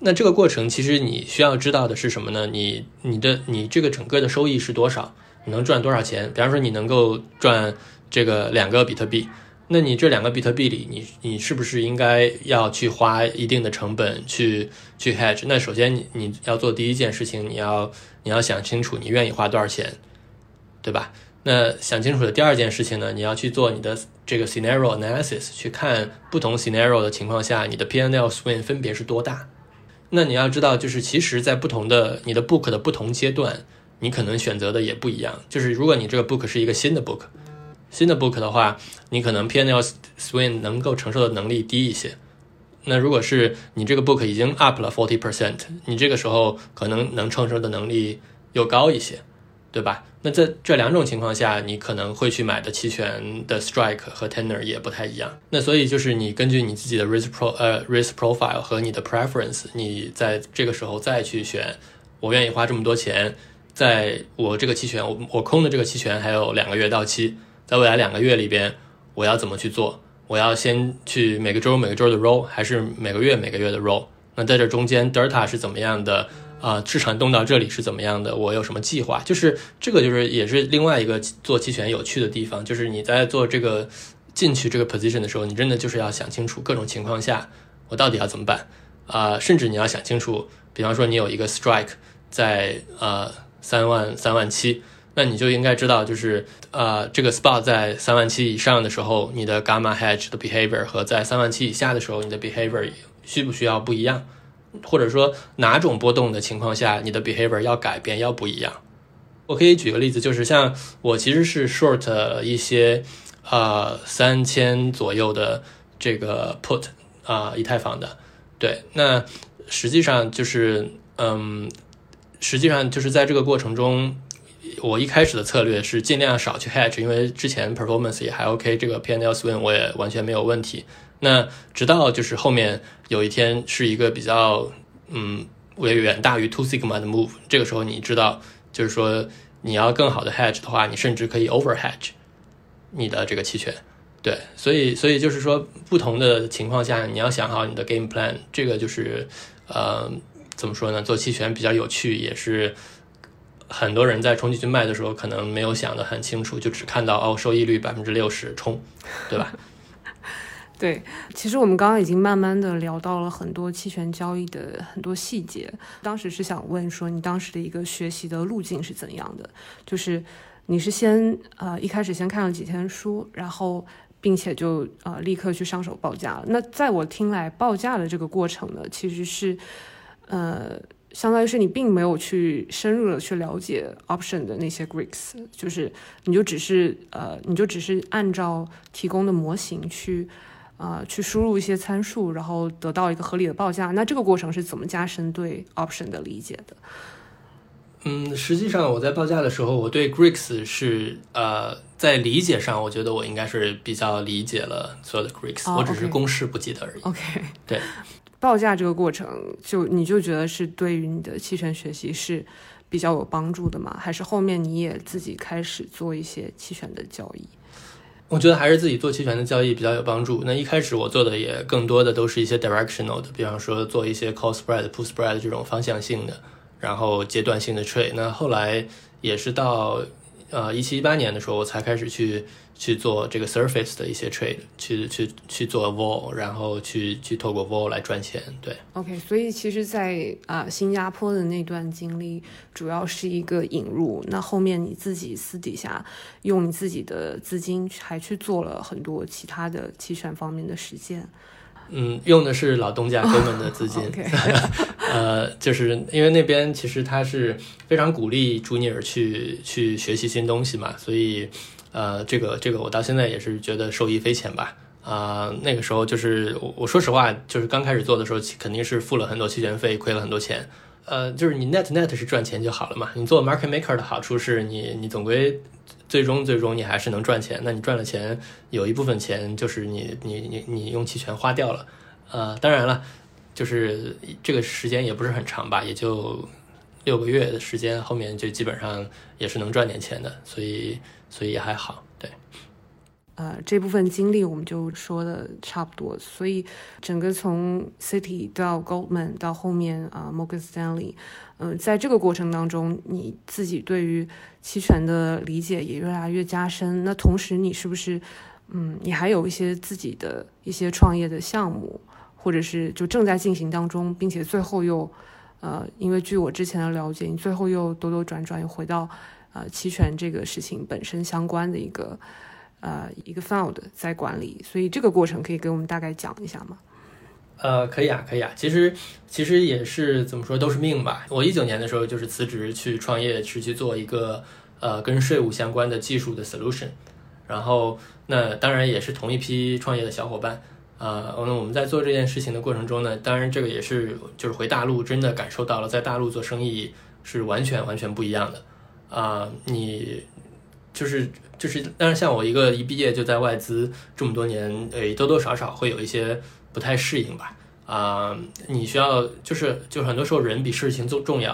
那这个过程其实你需要知道的是什么呢？你你的你这个整个的收益是多少？你能赚多少钱？比方说你能够赚这个两个比特币。那你这两个比特币里，你你是不是应该要去花一定的成本去去 hedge？那首先你你要做第一件事情，你要你要想清楚你愿意花多少钱，对吧？那想清楚的第二件事情呢，你要去做你的这个 scenario analysis，去看不同 scenario 的情况下，你的 P&L swing 分别是多大。那你要知道，就是其实在不同的你的 book 的不同阶段，你可能选择的也不一样。就是如果你这个 book 是一个新的 book。新的 book 的话，你可能 P&L swing 能够承受的能力低一些。那如果是你这个 book 已经 up 了 forty percent，你这个时候可能能承受的能力又高一些，对吧？那在这两种情况下，你可能会去买的期权的 strike 和 tenor 也不太一样。那所以就是你根据你自己的 risk pro 呃 risk profile 和你的 preference，你在这个时候再去选，我愿意花这么多钱，在我这个期权，我我空的这个期权还有两个月到期。在未来两个月里边，我要怎么去做？我要先去每个周每个周的 roll，还是每个月每个月的 roll？那在这中间，delta 是怎么样的？啊，市场动到这里是怎么样的？我有什么计划？就是这个，就是也是另外一个做期权有趣的地方，就是你在做这个进去这个 position 的时候，你真的就是要想清楚各种情况下我到底要怎么办啊？甚至你要想清楚，比方说你有一个 strike 在呃三万三万七。那你就应该知道，就是呃，这个 spot 在三万七以上的时候，你的 gamma hedge 的 behavior 和在三万七以下的时候，你的 behavior 需不需要不一样？或者说哪种波动的情况下，你的 behavior 要改变要不一样？我可以举个例子，就是像我其实是 short 一些呃三千左右的这个 put 啊以太坊的，对，那实际上就是嗯，实际上就是在这个过程中。我一开始的策略是尽量少去 hedge，因为之前 performance 也还 OK，这个 PnL swing 我也完全没有问题。那直到就是后面有一天是一个比较嗯，为远大于 two sigma 的 move，这个时候你知道，就是说你要更好的 hedge 的话，你甚至可以 over hedge 你的这个期权。对，所以所以就是说不同的情况下，你要想好你的 game plan。这个就是呃，怎么说呢？做期权比较有趣，也是。很多人在冲进去卖的时候，可能没有想得很清楚，就只看到哦，收益率百分之六十冲，对吧？对，其实我们刚刚已经慢慢的聊到了很多期权交易的很多细节。当时是想问说，你当时的一个学习的路径是怎样的？就是你是先呃一开始先看了几天书，然后并且就呃立刻去上手报价了。那在我听来，报价的这个过程呢，其实是呃。相当于是你并没有去深入的去了解 option 的那些 Greeks，就是你就只是呃，你就只是按照提供的模型去啊去输入一些参数，然后得到一个合理的报价。那这个过程是怎么加深对 option 的理解的？嗯，实际上我在报价的时候，我对 Greeks 是呃在理解上，我觉得我应该是比较理解了所有的 Greeks，我只是公式不记得而已。OK，对。报价这个过程，就你就觉得是对于你的期权学习是比较有帮助的吗？还是后面你也自己开始做一些期权的交易？我觉得还是自己做期权的交易比较有帮助。那一开始我做的也更多的都是一些 directional 的，比方说做一些 call spread、put spread 这种方向性的，然后阶段性的 trade。那后来也是到呃一七一八年的时候，我才开始去去做这个 Surface 的一些 trade，去去去做 Vol，然后去去透过 Vol 来赚钱。对，OK，所以其实，在啊新加坡的那段经历，主要是一个引入。那后面你自己私底下用你自己的资金，还去做了很多其他的期权方面的实践。嗯，用的是老东家哥们的资金，呃，就是因为那边其实他是非常鼓励朱尼尔去去学习新东西嘛，所以呃，这个这个我到现在也是觉得受益匪浅吧。啊，那个时候就是我我说实话，就是刚开始做的时候，肯定是付了很多期权费，亏了很多钱。呃，就是你 net net 是赚钱就好了嘛。你做 market maker 的好处是你你总归。最终，最终你还是能赚钱。那你赚了钱，有一部分钱就是你你你你用期权花掉了。呃，当然了，就是这个时间也不是很长吧，也就六个月的时间，后面就基本上也是能赚点钱的，所以所以也还好。对，呃，这部分经历我们就说的差不多。所以整个从 City 到 Goldman 到后面啊 Morgan Stanley。嗯，在这个过程当中，你自己对于期权的理解也越来越加深。那同时，你是不是，嗯，你还有一些自己的一些创业的项目，或者是就正在进行当中，并且最后又，呃，因为据我之前的了解，你最后又兜兜转转又回到，呃，期权这个事情本身相关的一个，呃，一个 fund 在管理。所以这个过程可以给我们大概讲一下吗？呃，可以啊，可以啊。其实，其实也是怎么说，都是命吧。我一九年的时候就是辞职去创业，是去做一个呃跟税务相关的技术的 solution。然后，那当然也是同一批创业的小伙伴啊。那我们在做这件事情的过程中呢，当然这个也是就是回大陆真的感受到了，在大陆做生意是完全完全不一样的啊。你就是就是，当然像我一个一毕业就在外资这么多年，诶，多多少少会有一些。不太适应吧？啊，你需要就是就很多时候人比事情重重要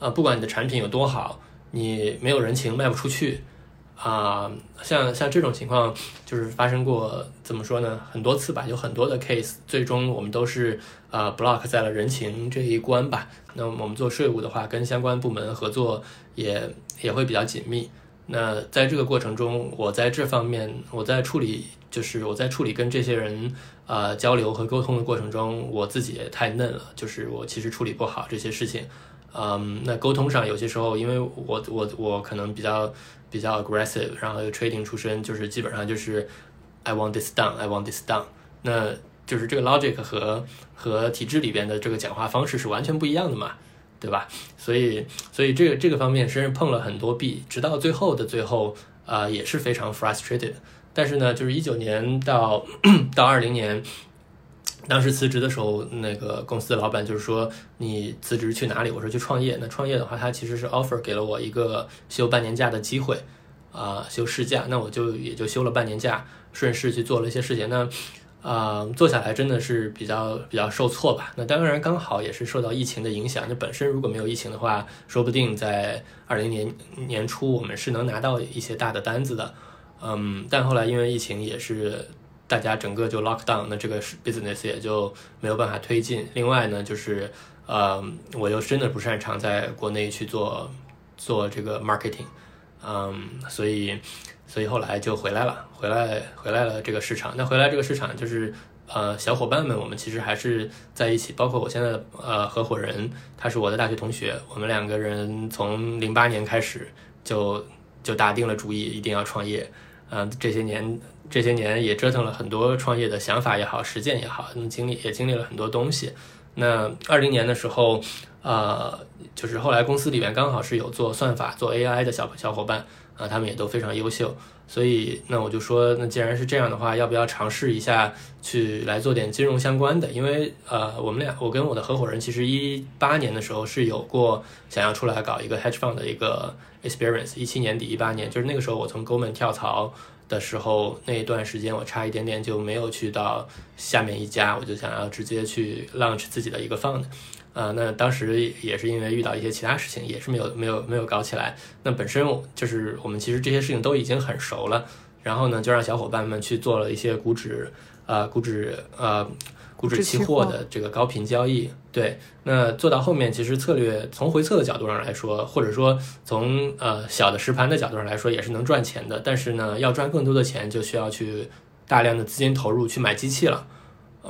啊。不管你的产品有多好，你没有人情卖不出去啊。像像这种情况就是发生过，怎么说呢？很多次吧，有很多的 case，最终我们都是啊 block 在了人情这一关吧。那我们做税务的话，跟相关部门合作也也会比较紧密。那在这个过程中，我在这方面我在处理，就是我在处理跟这些人。呃，交流和沟通的过程中，我自己也太嫩了，就是我其实处理不好这些事情。嗯，那沟通上有些时候，因为我我我可能比较比较 aggressive，然后又 trading 出身，就是基本上就是 I want this done，I want this done。那就是这个 logic 和和体制里边的这个讲话方式是完全不一样的嘛，对吧？所以所以这个这个方面，是碰了很多壁，直到最后的最后，啊，也是非常 frustrated。但是呢，就是一九年到到二零年，当时辞职的时候，那个公司的老板就是说你辞职去哪里？我说去创业。那创业的话，他其实是 offer 给了我一个休半年假的机会，啊，休事假。那我就也就休了半年假，顺势去做了一些事情。那啊，做下来真的是比较比较受挫吧。那当然刚好也是受到疫情的影响。那本身如果没有疫情的话，说不定在二零年年初我们是能拿到一些大的单子的。嗯，但后来因为疫情也是大家整个就 lock down，那这个 business 也就没有办法推进。另外呢，就是呃，我又真的不擅长在国内去做做这个 marketing，嗯，所以所以后来就回来了，回来回来了这个市场。那回来这个市场就是呃，小伙伴们，我们其实还是在一起，包括我现在呃合伙人，他是我的大学同学，我们两个人从零八年开始就就打定了主意，一定要创业。嗯，这些年这些年也折腾了很多创业的想法也好，实践也好，那经历也经历了很多东西。那二零年的时候，呃，就是后来公司里面刚好是有做算法、做 AI 的小小伙伴啊，他们也都非常优秀。所以那我就说，那既然是这样的话，要不要尝试一下去来做点金融相关的？因为呃，我们俩我跟我的合伙人其实一八年的时候是有过想要出来搞一个 hedge fund 的一个。experience 一七年底一八年，就是那个时候我从 Goldman 跳槽的时候，那一段时间我差一点点就没有去到下面一家，我就想要直接去 launch 自己的一个 fund，啊，那当时也是因为遇到一些其他事情，也是没有没有没有搞起来。那本身就是我们其实这些事情都已经很熟了，然后呢就让小伙伴们去做了一些股指，呃股指呃股指期货的这个高频交易。对，那做到后面，其实策略从回测的角度上来说，或者说从呃小的实盘的角度上来说，也是能赚钱的。但是呢，要赚更多的钱，就需要去大量的资金投入去买机器了。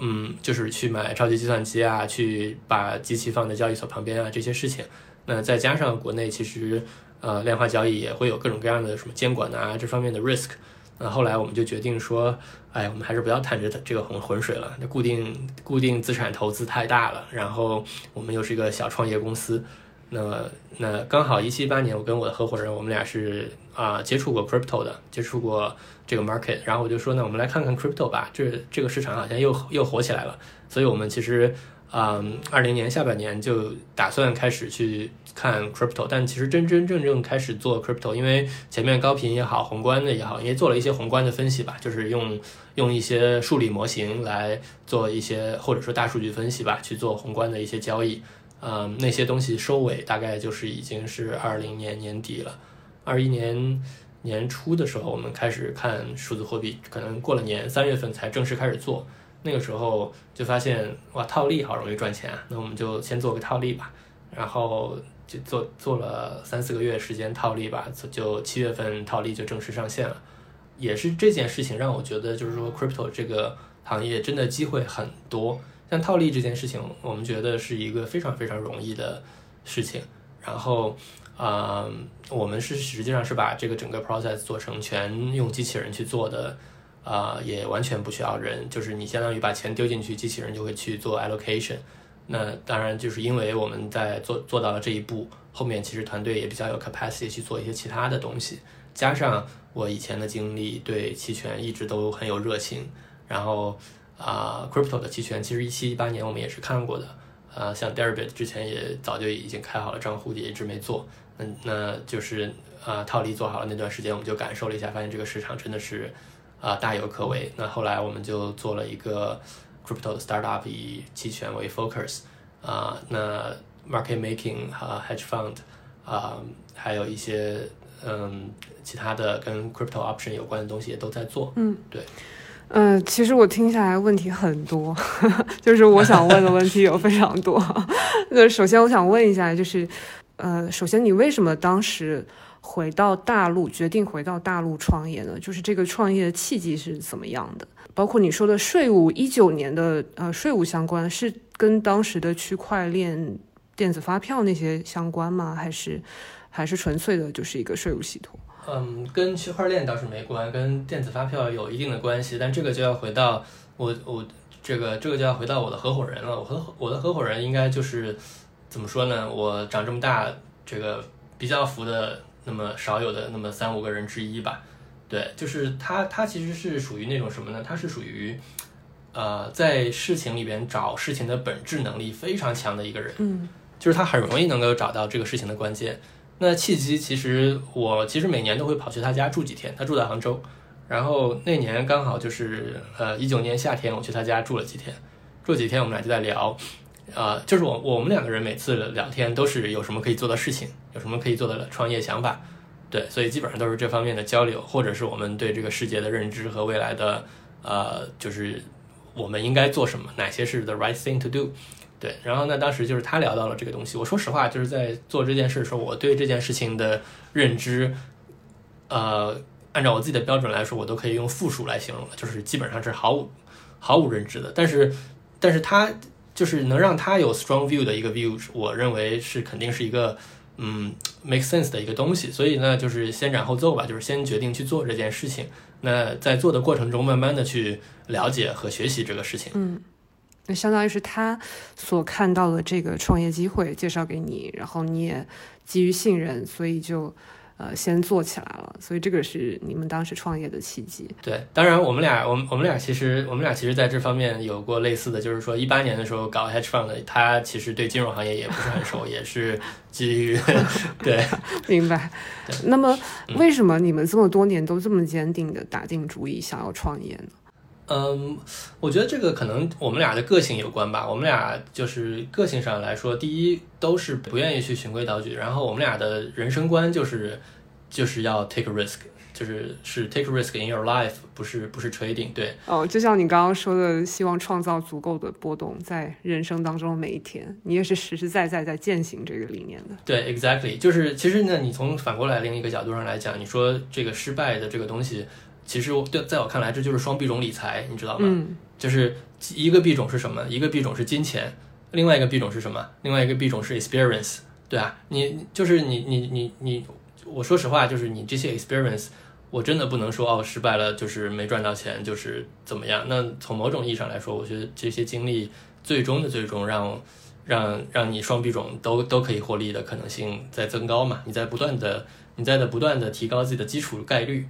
嗯，就是去买超级计算机啊，去把机器放在交易所旁边啊，这些事情。那再加上国内其实呃量化交易也会有各种各样的什么监管啊这方面的 risk。那后来我们就决定说，哎，我们还是不要谈这这个浑浑水了。那固定固定资产投资太大了，然后我们又是一个小创业公司。那那刚好一七一八年，我跟我的合伙人，我们俩是啊接触过 crypto 的，接触过这个 market。然后我就说，那我们来看看 crypto 吧，这这个市场好像又又火起来了。所以我们其实啊二零年下半年就打算开始去。看 crypto，但其实真真正正开始做 crypto，因为前面高频也好，宏观的也好，因为做了一些宏观的分析吧，就是用用一些数理模型来做一些或者说大数据分析吧，去做宏观的一些交易。嗯，那些东西收尾大概就是已经是二零年年底了，二一年年初的时候我们开始看数字货币，可能过了年三月份才正式开始做。那个时候就发现哇，套利好容易赚钱啊，那我们就先做个套利吧，然后。就做做了三四个月时间套利吧，就七月份套利就正式上线了。也是这件事情让我觉得，就是说 crypto 这个行业真的机会很多。像套利这件事情，我们觉得是一个非常非常容易的事情。然后，啊，我们是实际上是把这个整个 process 做成全用机器人去做的，啊，也完全不需要人，就是你相当于把钱丢进去，机器人就会去做 allocation。那当然，就是因为我们在做做到了这一步，后面其实团队也比较有 capacity 去做一些其他的东西。加上我以前的经历，对期权一直都很有热情。然后啊，crypto 的期权其实一七一八年我们也是看过的。啊，像 Deribit 之前也早就已经开好了账户，也一直没做。嗯，那就是啊，套利做好了那段时间，我们就感受了一下，发现这个市场真的是啊大有可为。那后来我们就做了一个。crypto 的 startup 以期权为 focus 啊，那 market making 和 hedge fund 啊，还有一些嗯其他的跟 crypto option 有关的东西也都在做。嗯，对。嗯，其实我听下来问题很多，就是我想问的问题有非常多。那首先我想问一下，就是呃，首先你为什么当时回到大陆，决定回到大陆创业呢？就是这个创业的契机是怎么样的？包括你说的税务，一九年的呃税务相关是跟当时的区块链、电子发票那些相关吗？还是还是纯粹的就是一个税务系统？嗯，跟区块链倒是没关，跟电子发票有一定的关系，但这个就要回到我我这个这个就要回到我的合伙人了。我和我的合伙人应该就是怎么说呢？我长这么大，这个比较服的那么少有的那么三五个人之一吧。对，就是他，他其实是属于那种什么呢？他是属于，呃，在事情里边找事情的本质能力非常强的一个人。嗯，就是他很容易能够找到这个事情的关键。那契机其实我其实每年都会跑去他家住几天，他住在杭州。然后那年刚好就是呃一九年夏天，我去他家住了几天，住几天我们俩就在聊，呃，就是我我们两个人每次聊天都是有什么可以做的事情，有什么可以做的创业想法。对，所以基本上都是这方面的交流，或者是我们对这个世界的认知和未来的，呃，就是我们应该做什么，哪些是 the right thing to do。对，然后呢，当时就是他聊到了这个东西。我说实话，就是在做这件事的时候，我对这件事情的认知，呃，按照我自己的标准来说，我都可以用负数来形容了，就是基本上是毫无毫无认知的。但是，但是他就是能让他有 strong view 的一个 view，我认为是肯定是一个。嗯，make sense 的一个东西，所以呢，就是先斩后奏吧，就是先决定去做这件事情。那在做的过程中，慢慢的去了解和学习这个事情。嗯，那相当于是他所看到的这个创业机会介绍给你，然后你也基于信任，所以就。呃，先做起来了，所以这个是你们当时创业的契机。对，当然我们俩，我们我们俩其实，我们俩其实在这方面有过类似的，就是说一八年的时候搞 hedge fund，他其实对金融行业也不是很熟，也是基于 对，明白。那么为什么你们这么多年都这么坚定的打定主意想要创业呢？嗯，我觉得这个可能我们俩的个性有关吧。我们俩就是个性上来说，第一都是不愿意去循规蹈矩，然后我们俩的人生观就是就是要 take risk，就是是 take risk in your life，不是不是 trading。对，哦，就像你刚刚说的，希望创造足够的波动在人生当中的每一天，你也是实实在在在践行这个理念的。对，exactly，就是其实呢，你从反过来另一个角度上来讲，你说这个失败的这个东西，其实对在我看来，这就是双币种理财，你知道吗？嗯，就是一个币种是什么？一个币种是金钱，另外一个币种是什么？另外一个币种是 experience。对啊，你就是你你你你，我说实话，就是你这些 experience，我真的不能说哦失败了就是没赚到钱就是怎么样。那从某种意义上来说，我觉得这些经历最终的最终让让让你双币种都都可以获利的可能性在增高嘛？你在不断的你在的不断的提高自己的基础概率。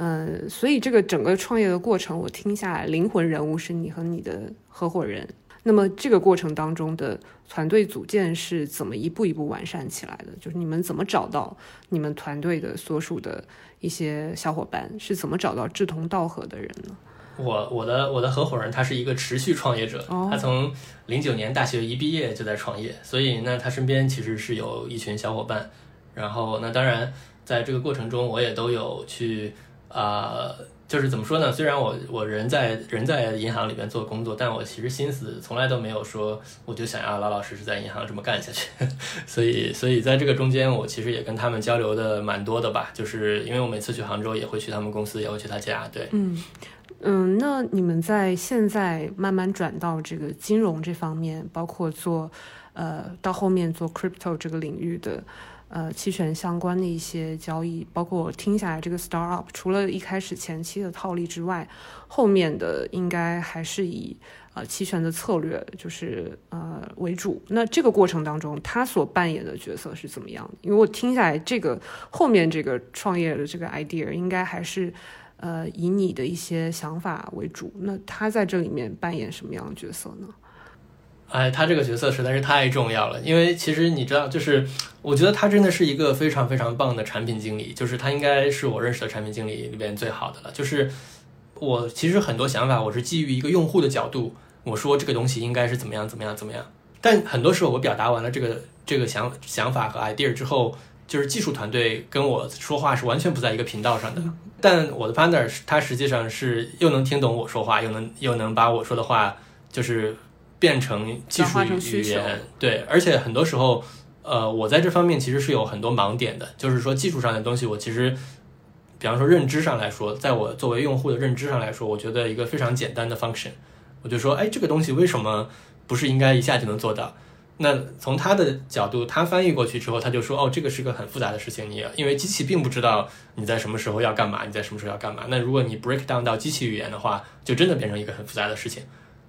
对，嗯，所以这个整个创业的过程，我听下来，灵魂人物是你和你的合伙人。那么这个过程当中的团队组建是怎么一步一步完善起来的？就是你们怎么找到你们团队的所属的一些小伙伴？是怎么找到志同道合的人呢？我我的我的合伙人他是一个持续创业者，他从零九年大学一毕业就在创业，所以那他身边其实是有一群小伙伴。然后那当然在这个过程中我也都有去啊。就是怎么说呢？虽然我我人在人在银行里边做工作，但我其实心思从来都没有说我就想要老老实实在银行这么干下去。所以所以在这个中间，我其实也跟他们交流的蛮多的吧。就是因为我每次去杭州也会去他们公司，也会去他家。对，嗯嗯。那你们在现在慢慢转到这个金融这方面，包括做呃到后面做 crypto 这个领域的。呃，期权相关的一些交易，包括我听下来这个 startup，除了一开始前期的套利之外，后面的应该还是以呃期权的策略就是呃为主。那这个过程当中，他所扮演的角色是怎么样的？因为我听下来这个后面这个创业的这个 idea，应该还是呃以你的一些想法为主。那他在这里面扮演什么样的角色呢？哎，他这个角色实在是太重要了，因为其实你知道，就是我觉得他真的是一个非常非常棒的产品经理，就是他应该是我认识的产品经理里边最好的了。就是我其实很多想法，我是基于一个用户的角度，我说这个东西应该是怎么样怎么样怎么样。但很多时候我表达完了这个这个想想法和 idea 之后，就是技术团队跟我说话是完全不在一个频道上的。但我的 partner 他实际上是又能听懂我说话，又能又能把我说的话就是。变成技术语言，对，而且很多时候，呃，我在这方面其实是有很多盲点的，就是说技术上的东西，我其实，比方说认知上来说，在我作为用户的认知上来说，我觉得一个非常简单的 function，我就说，哎，这个东西为什么不是应该一下就能做到？那从他的角度，他翻译过去之后，他就说，哦，这个是个很复杂的事情，你因为机器并不知道你在什么时候要干嘛，你在什么时候要干嘛。那如果你 break down 到机器语言的话，就真的变成一个很复杂的事情。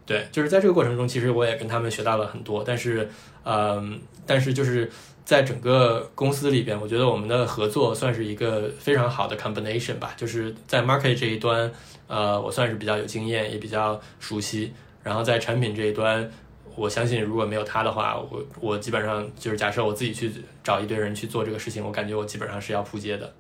对，就是在这个过程中，其实我也跟他们学到了很多。但是，嗯，但是就是在整个公司里边，我觉得我们的合作算是一个非常好的 combination 吧。就是在 market 这一端，呃，我算是比较有经验，也比较熟悉。然后在产品这一端，我相信如果没有他的话，我我基本上就是假设我自己去找一堆人去做这个事情，我感觉我基本上是要扑街的。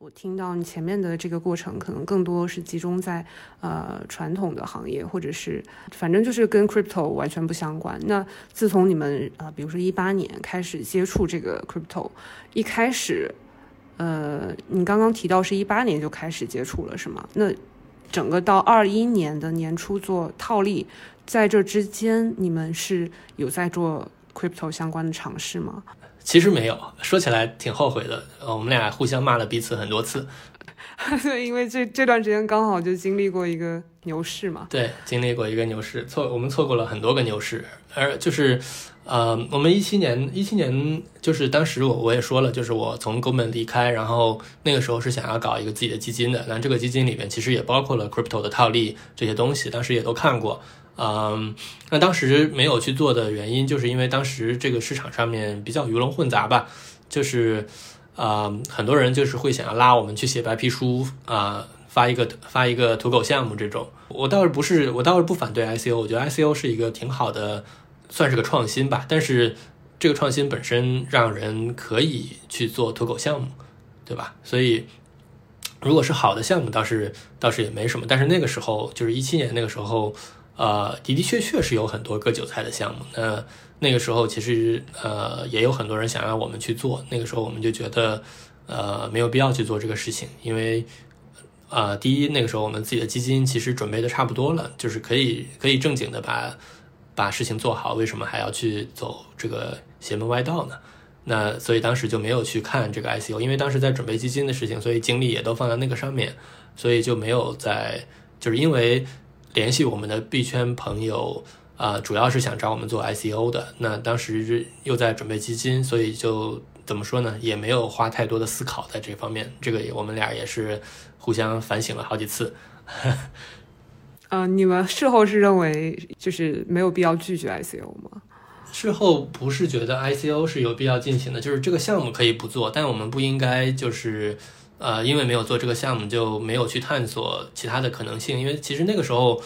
我听到你前面的这个过程，可能更多是集中在呃传统的行业，或者是反正就是跟 crypto 完全不相关。那自从你们呃，比如说一八年开始接触这个 crypto，一开始呃，你刚刚提到是一八年就开始接触了，是吗？那整个到二一年的年初做套利，在这之间你们是有在做 crypto 相关的尝试吗？其实没有，说起来挺后悔的。呃，我们俩互相骂了彼此很多次。对，因为这这段时间刚好就经历过一个牛市嘛。对，经历过一个牛市，错我们错过了很多个牛市。而就是，呃，我们一七年一七年就是当时我我也说了，就是我从 Goldman 离开，然后那个时候是想要搞一个自己的基金的。那这个基金里面其实也包括了 crypto 的套利这些东西，当时也都看过。嗯，那当时没有去做的原因，就是因为当时这个市场上面比较鱼龙混杂吧，就是，啊，很多人就是会想要拉我们去写白皮书啊，发一个发一个土狗项目这种。我倒是不是，我倒是不反对 ICO，我觉得 ICO 是一个挺好的，算是个创新吧。但是这个创新本身让人可以去做土狗项目，对吧？所以如果是好的项目，倒是倒是也没什么。但是那个时候就是一七年那个时候。呃，的的确确是有很多割韭菜的项目。那那个时候其实呃也有很多人想让我们去做，那个时候我们就觉得呃没有必要去做这个事情，因为呃第一那个时候我们自己的基金其实准备的差不多了，就是可以可以正经的把把事情做好，为什么还要去走这个邪门歪道呢？那所以当时就没有去看这个 ICO，因为当时在准备基金的事情，所以精力也都放在那个上面，所以就没有在就是因为联系我们的币圈朋友。啊，主要是想找我们做 ICO 的。那当时又在准备基金，所以就怎么说呢，也没有花太多的思考在这方面。这个我们俩也是互相反省了好几次。嗯，你们事后是认为就是没有必要拒绝 ICO 吗？事后不是觉得 ICO 是有必要进行的，就是这个项目可以不做，但我们不应该就是呃，因为没有做这个项目就没有去探索其他的可能性。因为其实那个时候。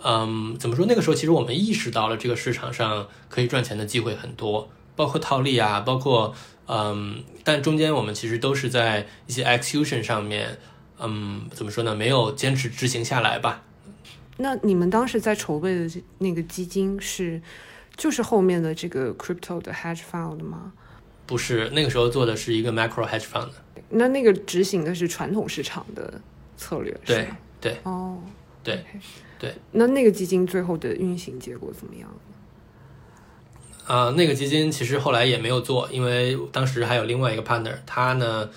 嗯，怎么说？那个时候其实我们意识到了这个市场上可以赚钱的机会很多，包括套利啊，包括嗯，但中间我们其实都是在一些 execution 上面，嗯，怎么说呢？没有坚持执行下来吧。那你们当时在筹备的那个基金是，就是后面的这个 crypto 的 hedge fund 吗？不是，那个时候做的是一个 macro hedge fund。那那个执行的是传统市场的策略，对对哦，对。对，那那个基金最后的运行结果怎么样？啊，那个基金其实后来也没有做，因为当时还有另外一个 partner，他呢，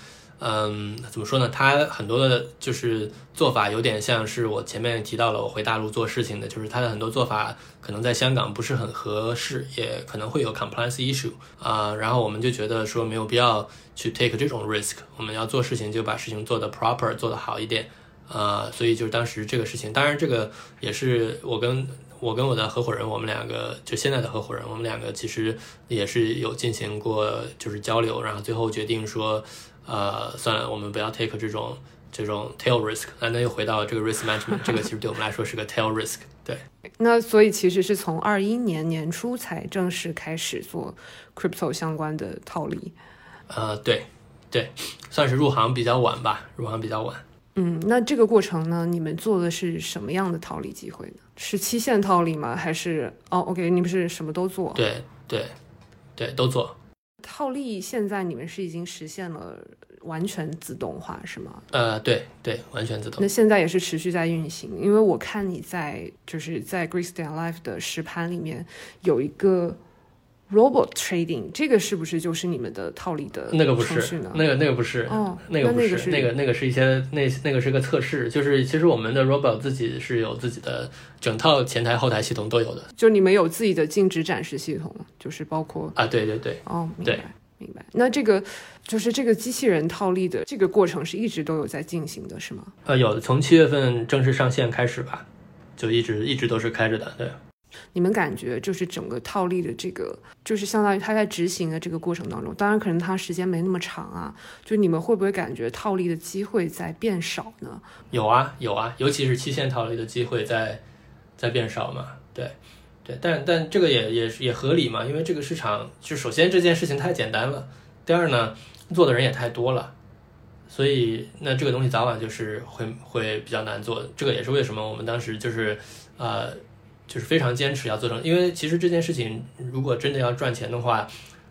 嗯，怎么说呢？他很多的就是做法有点像是我前面提到了，我回大陆做事情的，就是他的很多做法可能在香港不是很合适，也可能会有 compliance issue 啊。然后我们就觉得说没有必要去 take 这种 risk，我们要做事情就把事情做得 proper，做得好一点。啊，所以就是当时这个事情，当然这个也是我跟我跟我的合伙人，我们两个就现在的合伙人，我们两个其实也是有进行过就是交流，然后最后决定说，呃，算了，我们不要 take 这种这种 tail risk，那那又回到这个 risk management，这个其实对我们来说是个 tail risk，对。那所以其实是从二一年年初才正式开始做 crypto 相关的套利。呃，对对，算是入行比较晚吧，入行比较晚。嗯，那这个过程呢？你们做的是什么样的套利机会呢？是期限套利吗？还是哦，OK，你们是什么都做？对对对，都做。套利现在你们是已经实现了完全自动化是吗？呃，对对，完全自动。那现在也是持续在运行，因为我看你在就是在 Greece Day Life 的实盘里面有一个。Robot trading 这个是不是就是你们的套利的那个不是那个那个不是哦，那个不是那个那个是一些那那个是个测试，就是其实我们的 Robot 自己是有自己的整套前台后台系统都有的，就你们有自己的静止展示系统，就是包括啊对对对。哦明白明白，那这个就是这个机器人套利的这个过程是一直都有在进行的是吗？呃有的从七月份正式上线开始吧，就一直一直都是开着的对。你们感觉就是整个套利的这个，就是相当于他在执行的这个过程当中，当然可能他时间没那么长啊，就你们会不会感觉套利的机会在变少呢？有啊有啊，尤其是期限套利的机会在在变少嘛。对对，但但这个也也也合理嘛，因为这个市场就首先这件事情太简单了，第二呢做的人也太多了，所以那这个东西早晚就是会会比较难做。这个也是为什么我们当时就是呃。就是非常坚持要做成，因为其实这件事情如果真的要赚钱的话，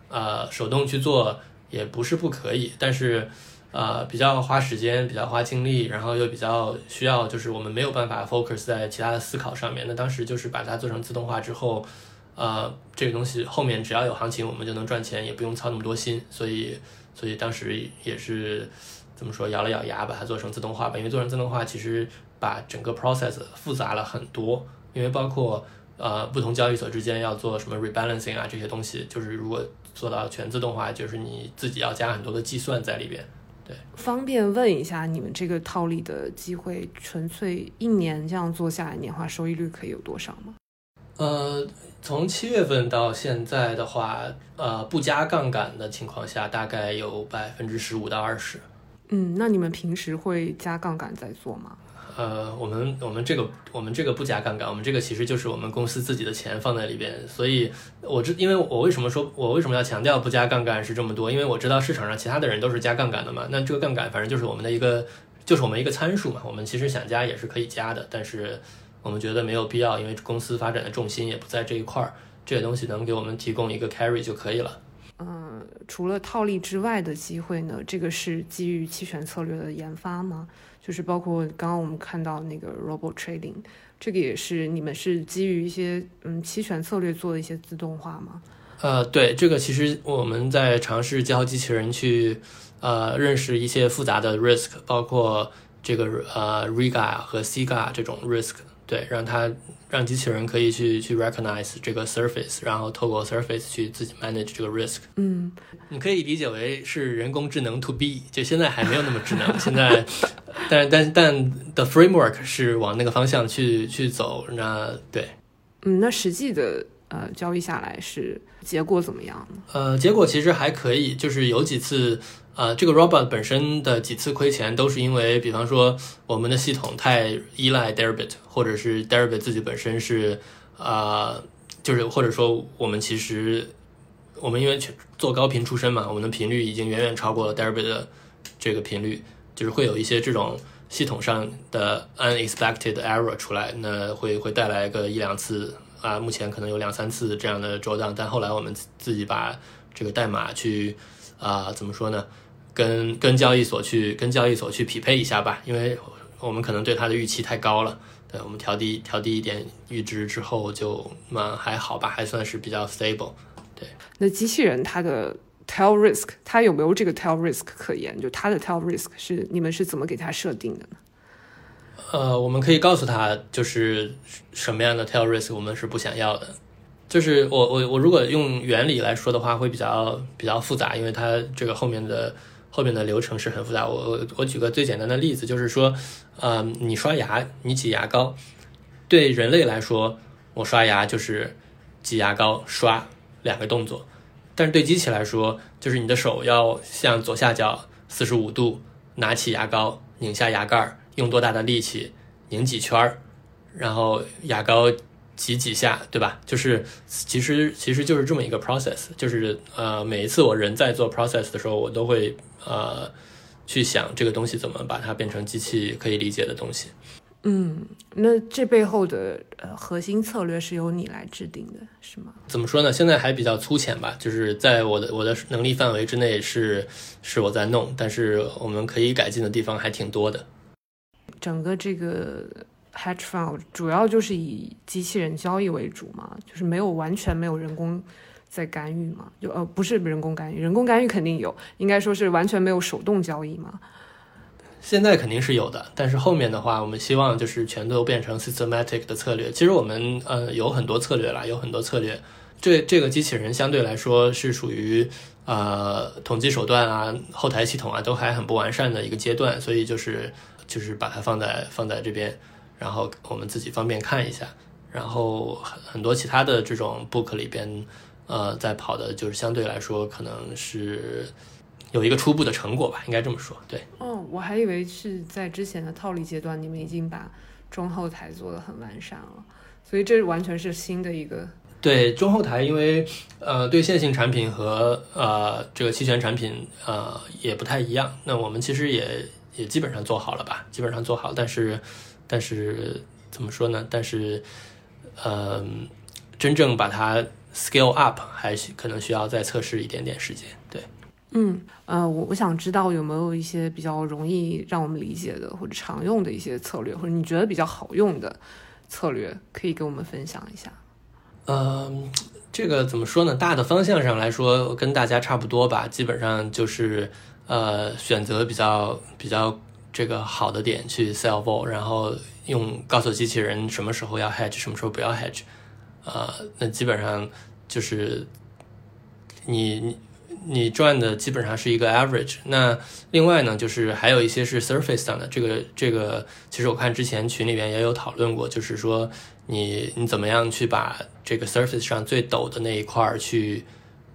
呃，手动去做也不是不可以，但是，呃，比较花时间，比较花精力，然后又比较需要，就是我们没有办法 focus 在其他的思考上面。那当时就是把它做成自动化之后，呃，这个东西后面只要有行情，我们就能赚钱，也不用操那么多心。所以，所以当时也是怎么说，咬了咬牙把它做成自动化吧。因为做成自动化，其实把整个 process 复杂了很多。因为包括呃不同交易所之间要做什么 rebalancing 啊这些东西，就是如果做到全自动化，就是你自己要加很多的计算在里边。对，方便问一下，你们这个套利的机会，纯粹一年这样做下来，年化收益率可以有多少吗？呃，从七月份到现在的话，呃，不加杠杆的情况下，大概有百分之十五到二十。嗯，那你们平时会加杠杆在做吗？呃，我们我们这个我们这个不加杠杆，我们这个其实就是我们公司自己的钱放在里边，所以我知，因为我为什么说我为什么要强调不加杠杆是这么多，因为我知道市场上其他的人都是加杠杆的嘛，那这个杠杆反正就是我们的一个就是我们一个参数嘛，我们其实想加也是可以加的，但是我们觉得没有必要，因为公司发展的重心也不在这一块儿，这些东西能给我们提供一个 carry 就可以了。嗯，除了套利之外的机会呢？这个是基于期权策略的研发吗？就是包括刚刚我们看到那个 robot trading，这个也是你们是基于一些嗯期权策略做的一些自动化吗？呃，对，这个其实我们在尝试教机器人去呃认识一些复杂的 risk，包括这个呃 riga 和 siga 这种 risk。对，让它让机器人可以去去 recognize 这个 surface，然后透过 surface 去自己 manage 这个 risk。嗯，你可以理解为是人工智能 to B，就现在还没有那么智能，现在，但但但 the framework 是往那个方向去去走。那对，嗯，那实际的呃交易下来是结果怎么样呢？呃，结果其实还可以，就是有几次。呃，这个 robot 本身的几次亏钱都是因为，比方说我们的系统太依赖 Deribit，或者是 Deribit 自己本身是，呃，就是或者说我们其实我们因为做高频出身嘛，我们的频率已经远远超过了 Deribit 的这个频率，就是会有一些这种系统上的 unexpected error 出来，那会会带来个一两次啊，目前可能有两三次这样的周档，但后来我们自己把这个代码去啊，怎么说呢？跟跟交易所去跟交易所去匹配一下吧，因为我们可能对它的预期太高了，对我们调低调低一点阈值之后就嘛还好吧，还算是比较 stable。对，那机器人它的 tail risk 它有没有这个 tail risk 可言？就它的 tail risk 是你们是怎么给它设定的呢？呃，我们可以告诉他就是什么样的 tail risk 我们是不想要的。就是我我我如果用原理来说的话，会比较比较复杂，因为它这个后面的。后面的流程是很复杂，我我我举个最简单的例子，就是说，呃，你刷牙，你挤牙膏，对人类来说，我刷牙就是挤牙膏刷两个动作，但是对机器来说，就是你的手要向左下角四十五度拿起牙膏，拧下牙盖，用多大的力气拧几圈儿，然后牙膏。挤几下，对吧？就是其实其实就是这么一个 process，就是呃每一次我人在做 process 的时候，我都会呃去想这个东西怎么把它变成机器可以理解的东西。嗯，那这背后的呃核心策略是由你来制定的，是吗？怎么说呢？现在还比较粗浅吧，就是在我的我的能力范围之内是是我在弄，但是我们可以改进的地方还挺多的。整个这个。Hedge fund 主要就是以机器人交易为主嘛，就是没有完全没有人工在干预嘛，就呃不是人工干预，人工干预肯定有，应该说是完全没有手动交易嘛。现在肯定是有的，但是后面的话，我们希望就是全都变成 systematic 的策略。其实我们呃有很多策略啦，有很多策略。这这个机器人相对来说是属于呃统计手段啊、后台系统啊都还很不完善的一个阶段，所以就是就是把它放在放在这边。然后我们自己方便看一下，然后很很多其他的这种 book 里边，呃，在跑的就是相对来说可能是有一个初步的成果吧，应该这么说。对，哦，我还以为是在之前的套利阶段，你们已经把中后台做的很完善了，所以这完全是新的一个。对中后台，因为呃，对线性产品和呃这个期权产品呃也不太一样，那我们其实也也基本上做好了吧，基本上做好，但是。但是怎么说呢？但是，嗯，真正把它 scale up 还需可能需要再测试一点点时间。对，嗯，呃，我我想知道有没有一些比较容易让我们理解的或者常用的一些策略，或者你觉得比较好用的策略，可以给我们分享一下。嗯，这个怎么说呢？大的方向上来说，跟大家差不多吧。基本上就是呃，选择比较比较。这个好的点去 sell vol，然后用告诉机器人什么时候要 hedge，什么时候不要 hedge，啊，那基本上就是你你你赚的基本上是一个 average。那另外呢，就是还有一些是 surface 上的，这个这个其实我看之前群里面也有讨论过，就是说你你怎么样去把这个 surface 上最陡的那一块去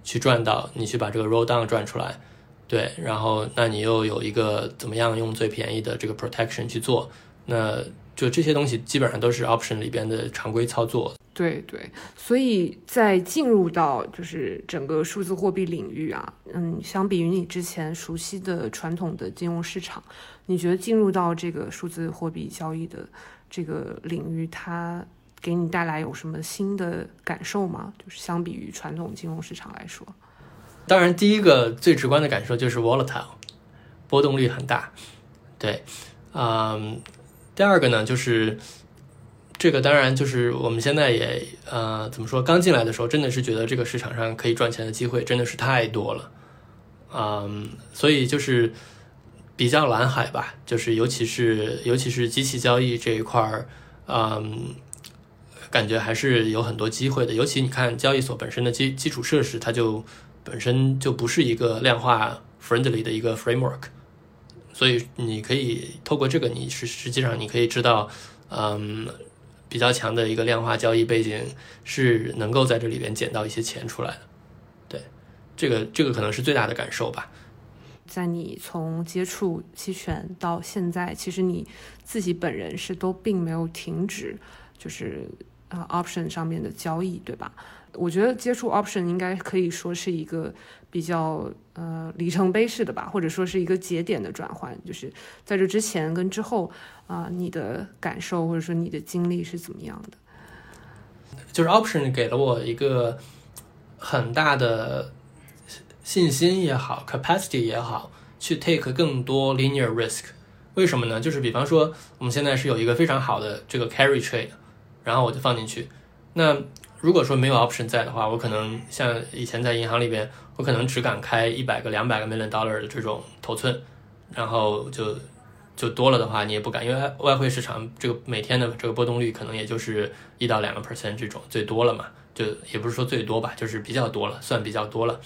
去赚到，你去把这个 roll down 赚出来。对，然后那你又有一个怎么样用最便宜的这个 protection 去做？那就这些东西基本上都是 option 里边的常规操作。对对，所以在进入到就是整个数字货币领域啊，嗯，相比于你之前熟悉的传统的金融市场，你觉得进入到这个数字货币交易的这个领域，它给你带来有什么新的感受吗？就是相比于传统金融市场来说，当然，第一个最直观的感受就是 volatile，波动率很大。对，嗯，第二个呢就是。这个当然就是我们现在也呃怎么说，刚进来的时候真的是觉得这个市场上可以赚钱的机会真的是太多了，嗯，所以就是比较蓝海吧，就是尤其是尤其是机器交易这一块儿，嗯，感觉还是有很多机会的。尤其你看交易所本身的基基础设施，它就本身就不是一个量化 friendly 的一个 framework，所以你可以透过这个，你是实际上你可以知道，嗯。比较强的一个量化交易背景是能够在这里边捡到一些钱出来的，对，这个这个可能是最大的感受吧。在你从接触期权到现在，其实你自己本人是都并没有停止，就是啊 option 上面的交易，对吧？我觉得接触 option 应该可以说是一个比较呃里程碑式的吧，或者说是一个节点的转换，就是在这之前跟之后。啊，你的感受或者说你的经历是怎么样的？就是 option 给了我一个很大的信心也好，capacity 也好，去 take 更多 linear risk。为什么呢？就是比方说，我们现在是有一个非常好的这个 carry trade，然后我就放进去。那如果说没有 option 在的话，我可能像以前在银行里边，我可能只敢开一百个、两百个 million dollar 的这种头寸，然后就。就多了的话，你也不敢，因为外汇市场这个每天的这个波动率可能也就是一到两个 percent 这种最多了嘛，就也不是说最多吧，就是比较多了，算比较多了。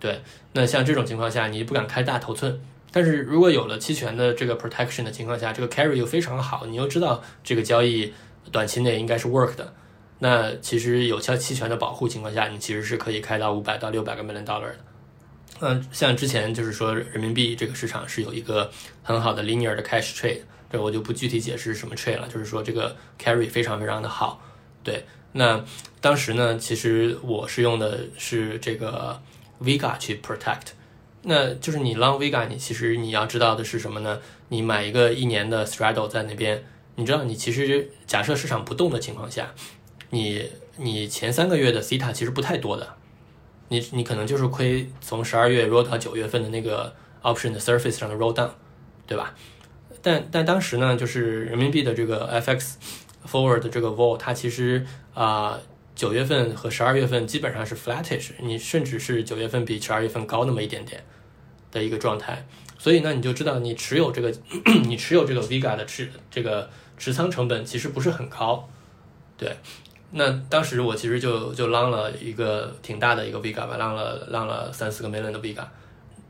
对，那像这种情况下，你不敢开大头寸，但是如果有了期权的这个 protection 的情况下，这个 carry 又非常好，你又知道这个交易短期内应该是 work 的，那其实有效期权的保护情况下，你其实是可以开到五百到六百个 million dollar 的。嗯，像之前就是说人民币这个市场是有一个很好的 linear 的 cash trade，这我就不具体解释什么 trade 了，就是说这个 carry 非常非常的好。对，那当时呢，其实我是用的是这个 Vega 去 protect，那就是你 long Vega，你其实你要知道的是什么呢？你买一个一年的 straddle 在那边，你知道你其实假设市场不动的情况下，你你前三个月的 theta 其实不太多的。你你可能就是亏从十二月 roll 到九月份的那个 option 的 surface 上的 roll down，对吧？但但当时呢，就是人民币的这个 FX forward 的这个 vol，它其实啊九月份和十二月份基本上是 flattish，你甚至是九月份比十二月份高那么一点点的一个状态。所以呢，你就知道你持有这个 你持有这个 VIGA 的持这个持仓成本其实不是很高，对。那当时我其实就就浪了一个挺大的一个 Vega 吧，浪了浪了三四个 million 的 Vega，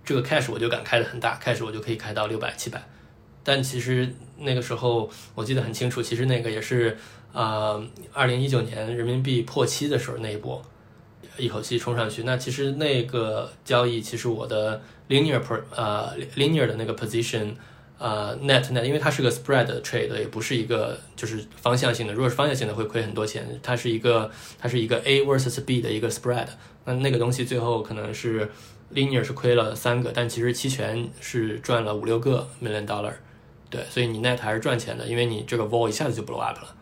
这个 cash 我就敢开的很大，cash 我就可以开到六百七百。但其实那个时候我记得很清楚，其实那个也是啊，二零一九年人民币破七的时候那一波，一口气冲上去。那其实那个交易，其实我的 linear 呃 linear 的那个 position。呃，net net，因为它是个 spread trade，也不是一个就是方向性的。如果是方向性的，会亏很多钱。它是一个，它是一个 A versus B 的一个 spread。那那个东西最后可能是 linear 是亏了三个，但其实期权是赚了五六个 million dollar。对，所以你 net 还是赚钱的，因为你这个 vol 一下子就 blow up 了，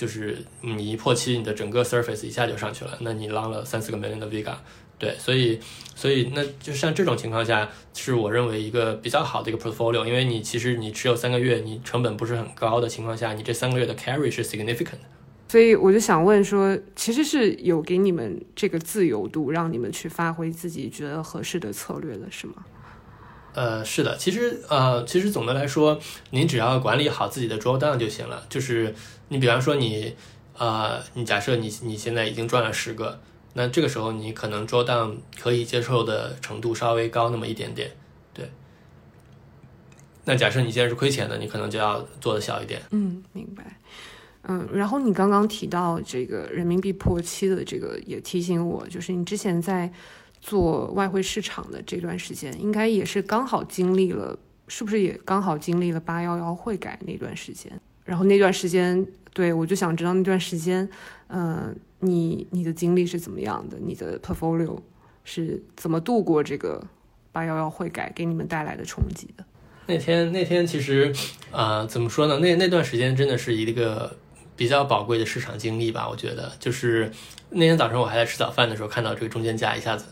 就是你一破期，你的整个 surface 一下就上去了，那你 long 了三四个 million 的 vega。对，所以，所以那就像这种情况下，是我认为一个比较好的一个 portfolio，因为你其实你持有三个月，你成本不是很高的情况下，你这三个月的 carry 是 significant。所以我就想问说，其实是有给你们这个自由度，让你们去发挥自己觉得合适的策略的，是吗？呃，是的，其实呃，其实总的来说，您只要管理好自己的 drawdown 就行了。就是你比方说你，呃，你假设你你现在已经赚了十个。那这个时候，你可能捉档可以接受的程度稍微高那么一点点，对。那假设你现在是亏钱的，你可能就要做的小一点。嗯，明白。嗯，然后你刚刚提到这个人民币破七的这个，也提醒我，就是你之前在做外汇市场的这段时间，应该也是刚好经历了，是不是也刚好经历了八幺幺汇改那段时间？然后那段时间，对我就想知道那段时间，嗯，你你的经历是怎么样的？你的 portfolio 是怎么度过这个八幺幺会改给你们带来的冲击的？那天那天其实，呃，怎么说呢？那那段时间真的是一个比较宝贵的市场经历吧。我觉得，就是那天早上我还在吃早饭的时候，看到这个中间价一下子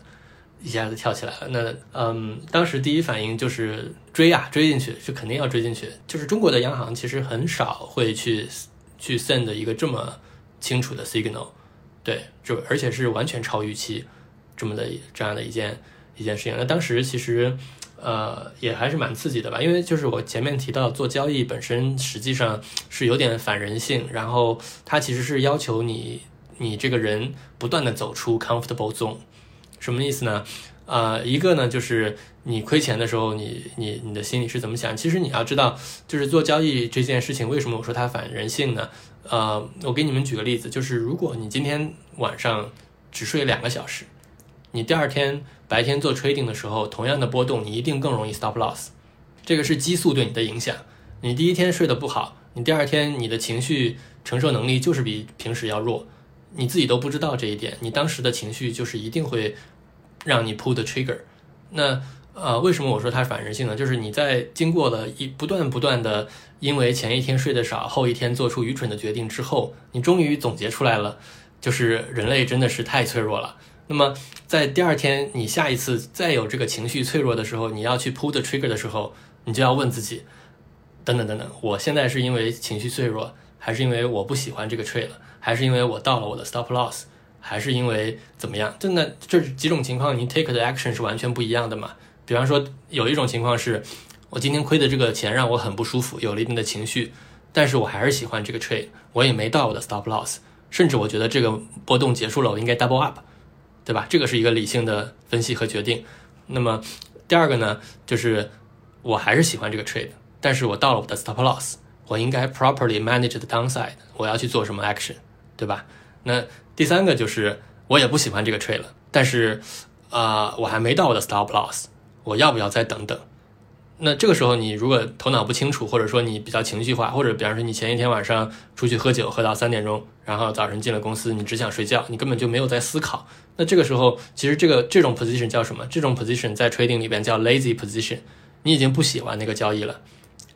一下子跳起来了。那嗯，当时第一反应就是追啊，追进去，是肯定要追进去。就是中国的央行其实很少会去去 send 一个这么清楚的 signal，对，就而且是完全超预期这么的这样的一件一件事情。那当时其实。呃，也还是蛮刺激的吧，因为就是我前面提到做交易本身实际上是有点反人性，然后它其实是要求你你这个人不断的走出 comfortable zone，什么意思呢？呃，一个呢就是你亏钱的时候，你你你的心里是怎么想？其实你要知道，就是做交易这件事情，为什么我说它反人性呢？呃，我给你们举个例子，就是如果你今天晚上只睡两个小时，你第二天。白天做 trading 的时候，同样的波动，你一定更容易 stop loss。这个是激素对你的影响。你第一天睡得不好，你第二天你的情绪承受能力就是比平时要弱，你自己都不知道这一点。你当时的情绪就是一定会让你 pull the trigger。那呃，为什么我说它是反人性呢？就是你在经过了一不断不断的因为前一天睡得少，后一天做出愚蠢的决定之后，你终于总结出来了，就是人类真的是太脆弱了。那么，在第二天你下一次再有这个情绪脆弱的时候，你要去 pull the trigger 的时候，你就要问自己，等等等等，我现在是因为情绪脆弱，还是因为我不喜欢这个 trade 了，还是因为我到了我的 stop loss，还是因为怎么样？真的这几种情况，你 take 的 action 是完全不一样的嘛？比方说，有一种情况是，我今天亏的这个钱让我很不舒服，有了一定的情绪，但是我还是喜欢这个 trade，我也没到我的 stop loss，甚至我觉得这个波动结束了，我应该 double up。对吧？这个是一个理性的分析和决定。那么第二个呢，就是我还是喜欢这个 trade，但是我到了我的 stop loss，我应该 properly manage the downside，我要去做什么 action，对吧？那第三个就是我也不喜欢这个 trade 了，但是啊，我还没到我的 stop loss，我要不要再等等？那这个时候，你如果头脑不清楚，或者说你比较情绪化，或者比方说你前一天晚上出去喝酒喝到三点钟，然后早晨进了公司，你只想睡觉，你根本就没有在思考。那这个时候，其实这个这种 position 叫什么？这种 position 在 trading 里边叫 lazy position。你已经不喜欢那个交易了，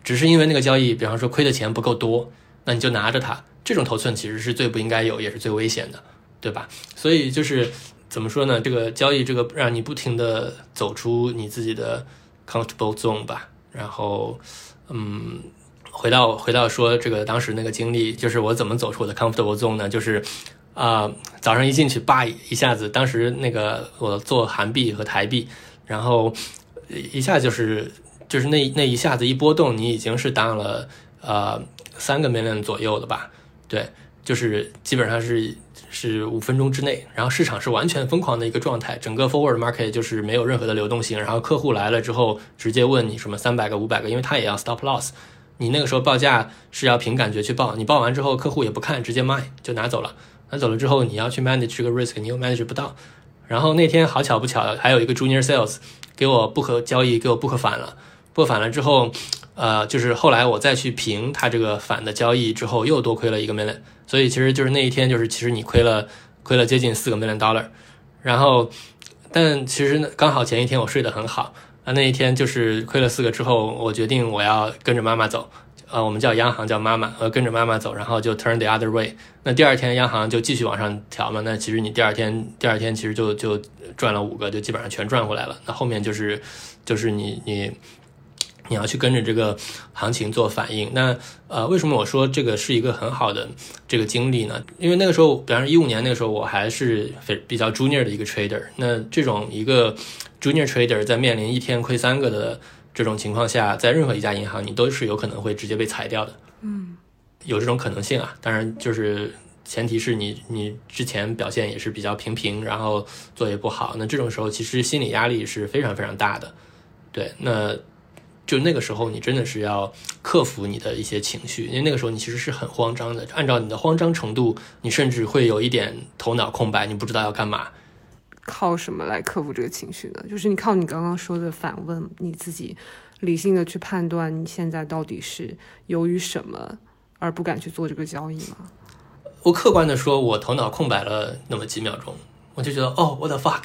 只是因为那个交易，比方说亏的钱不够多，那你就拿着它。这种头寸其实是最不应该有，也是最危险的，对吧？所以就是怎么说呢？这个交易，这个让你不停的走出你自己的。comfortable zone 吧，然后，嗯，回到回到说这个当时那个经历，就是我怎么走出我的 comfortable zone 呢？就是啊，早上一进去，叭一下子，当时那个我做韩币和台币，然后一下就是就是那那一下子一波动，你已经是当了呃三个 million 左右的吧？对，就是基本上是。是五分钟之内，然后市场是完全疯狂的一个状态，整个 forward market 就是没有任何的流动性。然后客户来了之后，直接问你什么三百个、五百个，因为他也要 stop loss。你那个时候报价是要凭感觉去报，你报完之后客户也不看，直接卖就拿走了。拿走了之后，你要去 manage 这个 risk，你又 manage 不到。然后那天好巧不巧，还有一个 junior sales 给我不可交易，给我不可反了。不可反了之后，呃，就是后来我再去评他这个反的交易之后，又多亏了一个 million。所以其实就是那一天，就是其实你亏了，亏了接近四个 million dollar，然后，但其实，刚好前一天我睡得很好啊，那一天就是亏了四个之后，我决定我要跟着妈妈走，呃，我们叫央行叫妈妈，呃，跟着妈妈走，然后就 turn the other way。那第二天央行就继续往上调嘛，那其实你第二天第二天其实就就赚了五个，就基本上全赚回来了。那后面就是就是你你。你要去跟着这个行情做反应，那呃，为什么我说这个是一个很好的这个经历呢？因为那个时候，比方说一五年那个时候，我还是非比较 junior 的一个 trader。那这种一个 junior trader 在面临一天亏三个的这种情况下，在任何一家银行，你都是有可能会直接被裁掉的。嗯，有这种可能性啊。当然，就是前提是你你之前表现也是比较平平，然后做也不好。那这种时候，其实心理压力是非常非常大的。对，那。就那个时候，你真的是要克服你的一些情绪，因为那个时候你其实是很慌张的。按照你的慌张程度，你甚至会有一点头脑空白，你不知道要干嘛。靠什么来克服这个情绪呢？就是你靠你刚刚说的反问你自己，理性的去判断你现在到底是由于什么而不敢去做这个交易吗？我客观的说，我头脑空白了那么几秒钟，我就觉得哦，what the fuck，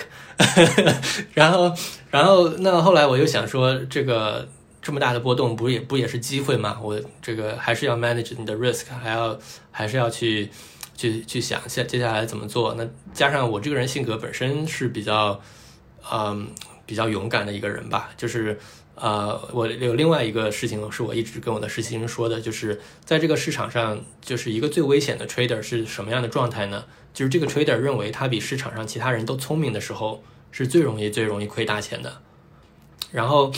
然后，然后那后来我又想说，这个这么大的波动，不也不也是机会吗？我这个还是要 manage 你的 risk，还要还是要去去去想下接下来怎么做。那加上我这个人性格本身是比较嗯比较勇敢的一个人吧，就是。呃，我有另外一个事情是我一直跟我的实习生说的，就是在这个市场上，就是一个最危险的 trader 是什么样的状态呢？就是这个 trader 认为他比市场上其他人都聪明的时候，是最容易最容易亏大钱的。然后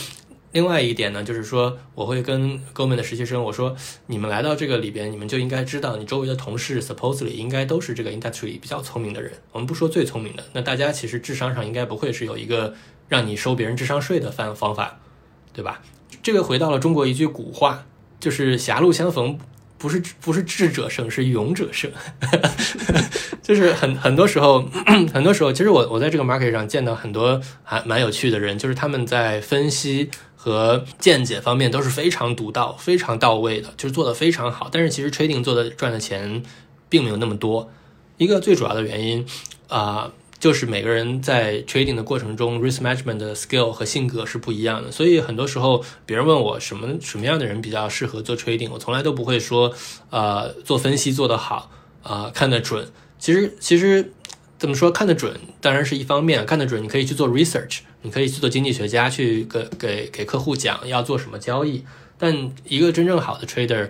另外一点呢，就是说我会跟哥们的实习生我说，你们来到这个里边，你们就应该知道，你周围的同事 supposedly 应该都是这个 industry 比较聪明的人。我们不说最聪明的，那大家其实智商上应该不会是有一个让你收别人智商税的方方法。对吧？这个回到了中国一句古话，就是狭路相逢，不是不是智者胜，是勇者胜。就是很很多时候，很多时候，其实我我在这个 market 上见到很多还蛮有趣的人，就是他们在分析和见解方面都是非常独到、非常到位的，就是做的非常好。但是其实 trading 做的赚的钱并没有那么多。一个最主要的原因啊。就是每个人在 trading 的过程中，risk management 的 skill 和性格是不一样的，所以很多时候别人问我什么什么样的人比较适合做 trading，我从来都不会说，呃，做分析做得好，啊，看得准。其实其实怎么说看得准，当然是一方面，看得准你可以去做 research，你可以去做经济学家去给给给客户讲要做什么交易。但一个真正好的 trader，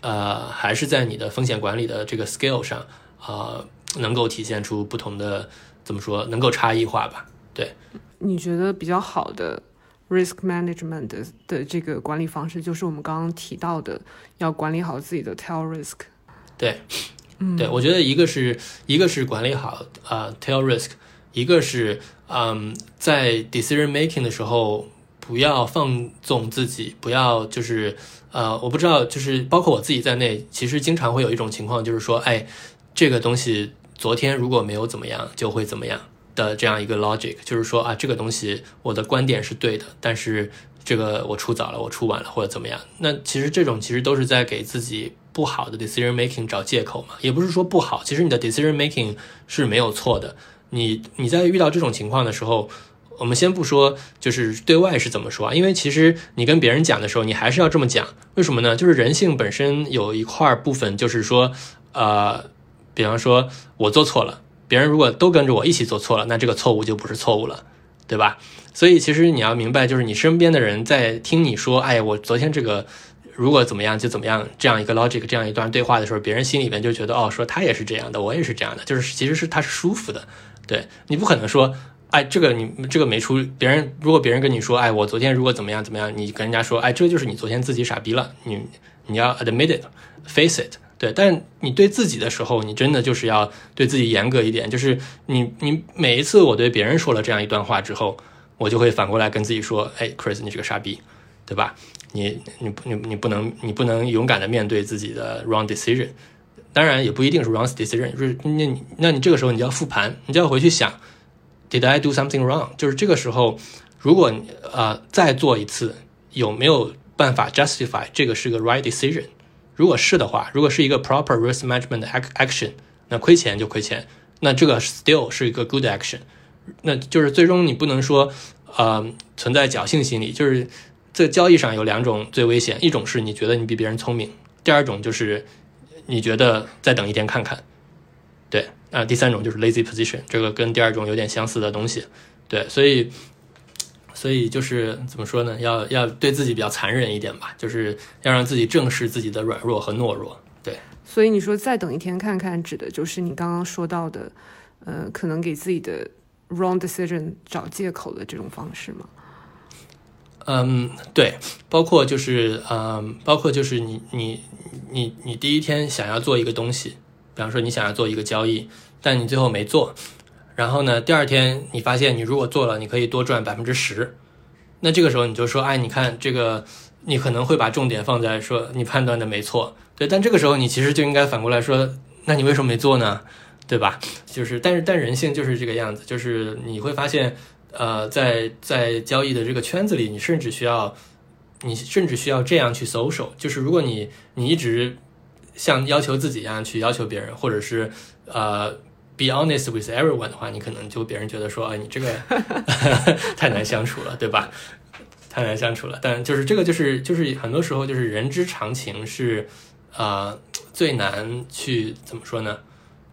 呃，还是在你的风险管理的这个 skill 上，啊，能够体现出不同的。怎么说能够差异化吧？对，你觉得比较好的 risk management 的这个管理方式，就是我们刚刚提到的，要管理好自己的 tail risk。对，对，我觉得一个是一个是管理好啊 tail risk，一个是嗯在 decision making 的时候不要放纵自己，不要就是呃我不知道，就是包括我自己在内，其实经常会有一种情况，就是说，哎，这个东西。昨天如果没有怎么样，就会怎么样的这样一个 logic，就是说啊，这个东西我的观点是对的，但是这个我出早了，我出晚了或者怎么样，那其实这种其实都是在给自己不好的 decision making 找借口嘛，也不是说不好，其实你的 decision making 是没有错的。你你在遇到这种情况的时候，我们先不说就是对外是怎么说，因为其实你跟别人讲的时候，你还是要这么讲，为什么呢？就是人性本身有一块部分就是说，呃。比方说，我做错了，别人如果都跟着我一起做错了，那这个错误就不是错误了，对吧？所以其实你要明白，就是你身边的人在听你说，哎，我昨天这个如果怎么样就怎么样，这样一个 logic，这样一段对话的时候，别人心里面就觉得，哦，说他也是这样的，我也是这样的，就是其实是他是舒服的，对你不可能说，哎，这个你这个没出，别人如果别人跟你说，哎，我昨天如果怎么样怎么样，你跟人家说，哎，这就是你昨天自己傻逼了，你你要 admit it，face it。对，但你对自己的时候，你真的就是要对自己严格一点。就是你，你每一次我对别人说了这样一段话之后，我就会反过来跟自己说：“哎，Chris，你是个傻逼，对吧？你，你，你，你不能，你不能勇敢的面对自己的 wrong decision。当然，也不一定是 wrong decision，就是那你，那你这个时候你就要复盘，你就要回去想，Did I do something wrong？就是这个时候，如果呃再做一次，有没有办法 justify 这个是个 right decision？如果是的话，如果是一个 proper risk management action，那亏钱就亏钱，那这个 still 是一个 good action，那就是最终你不能说，呃，存在侥幸心理，就是这交易上有两种最危险，一种是你觉得你比别人聪明，第二种就是你觉得再等一天看看，对，啊，第三种就是 lazy position，这个跟第二种有点相似的东西，对，所以。所以就是怎么说呢？要要对自己比较残忍一点吧，就是要让自己正视自己的软弱和懦弱。对，所以你说再等一天看看，指的就是你刚刚说到的，呃，可能给自己的 wrong decision 找借口的这种方式吗？嗯，对，包括就是嗯，包括就是你你你你第一天想要做一个东西，比方说你想要做一个交易，但你最后没做。然后呢？第二天你发现，你如果做了，你可以多赚百分之十。那这个时候你就说：“哎，你看这个，你可能会把重点放在说你判断的没错，对。但这个时候你其实就应该反过来说，那你为什么没做呢？对吧？就是，但是但人性就是这个样子，就是你会发现，呃，在在交易的这个圈子里，你甚至需要，你甚至需要这样去搜索，就是如果你你一直像要求自己一样去要求别人，或者是呃 be honest with everyone 的话，你可能就别人觉得说，哎，你这个 太难相处了，对吧？太难相处了。但就是这个，就是就是很多时候就是人之常情是啊最难去怎么说呢？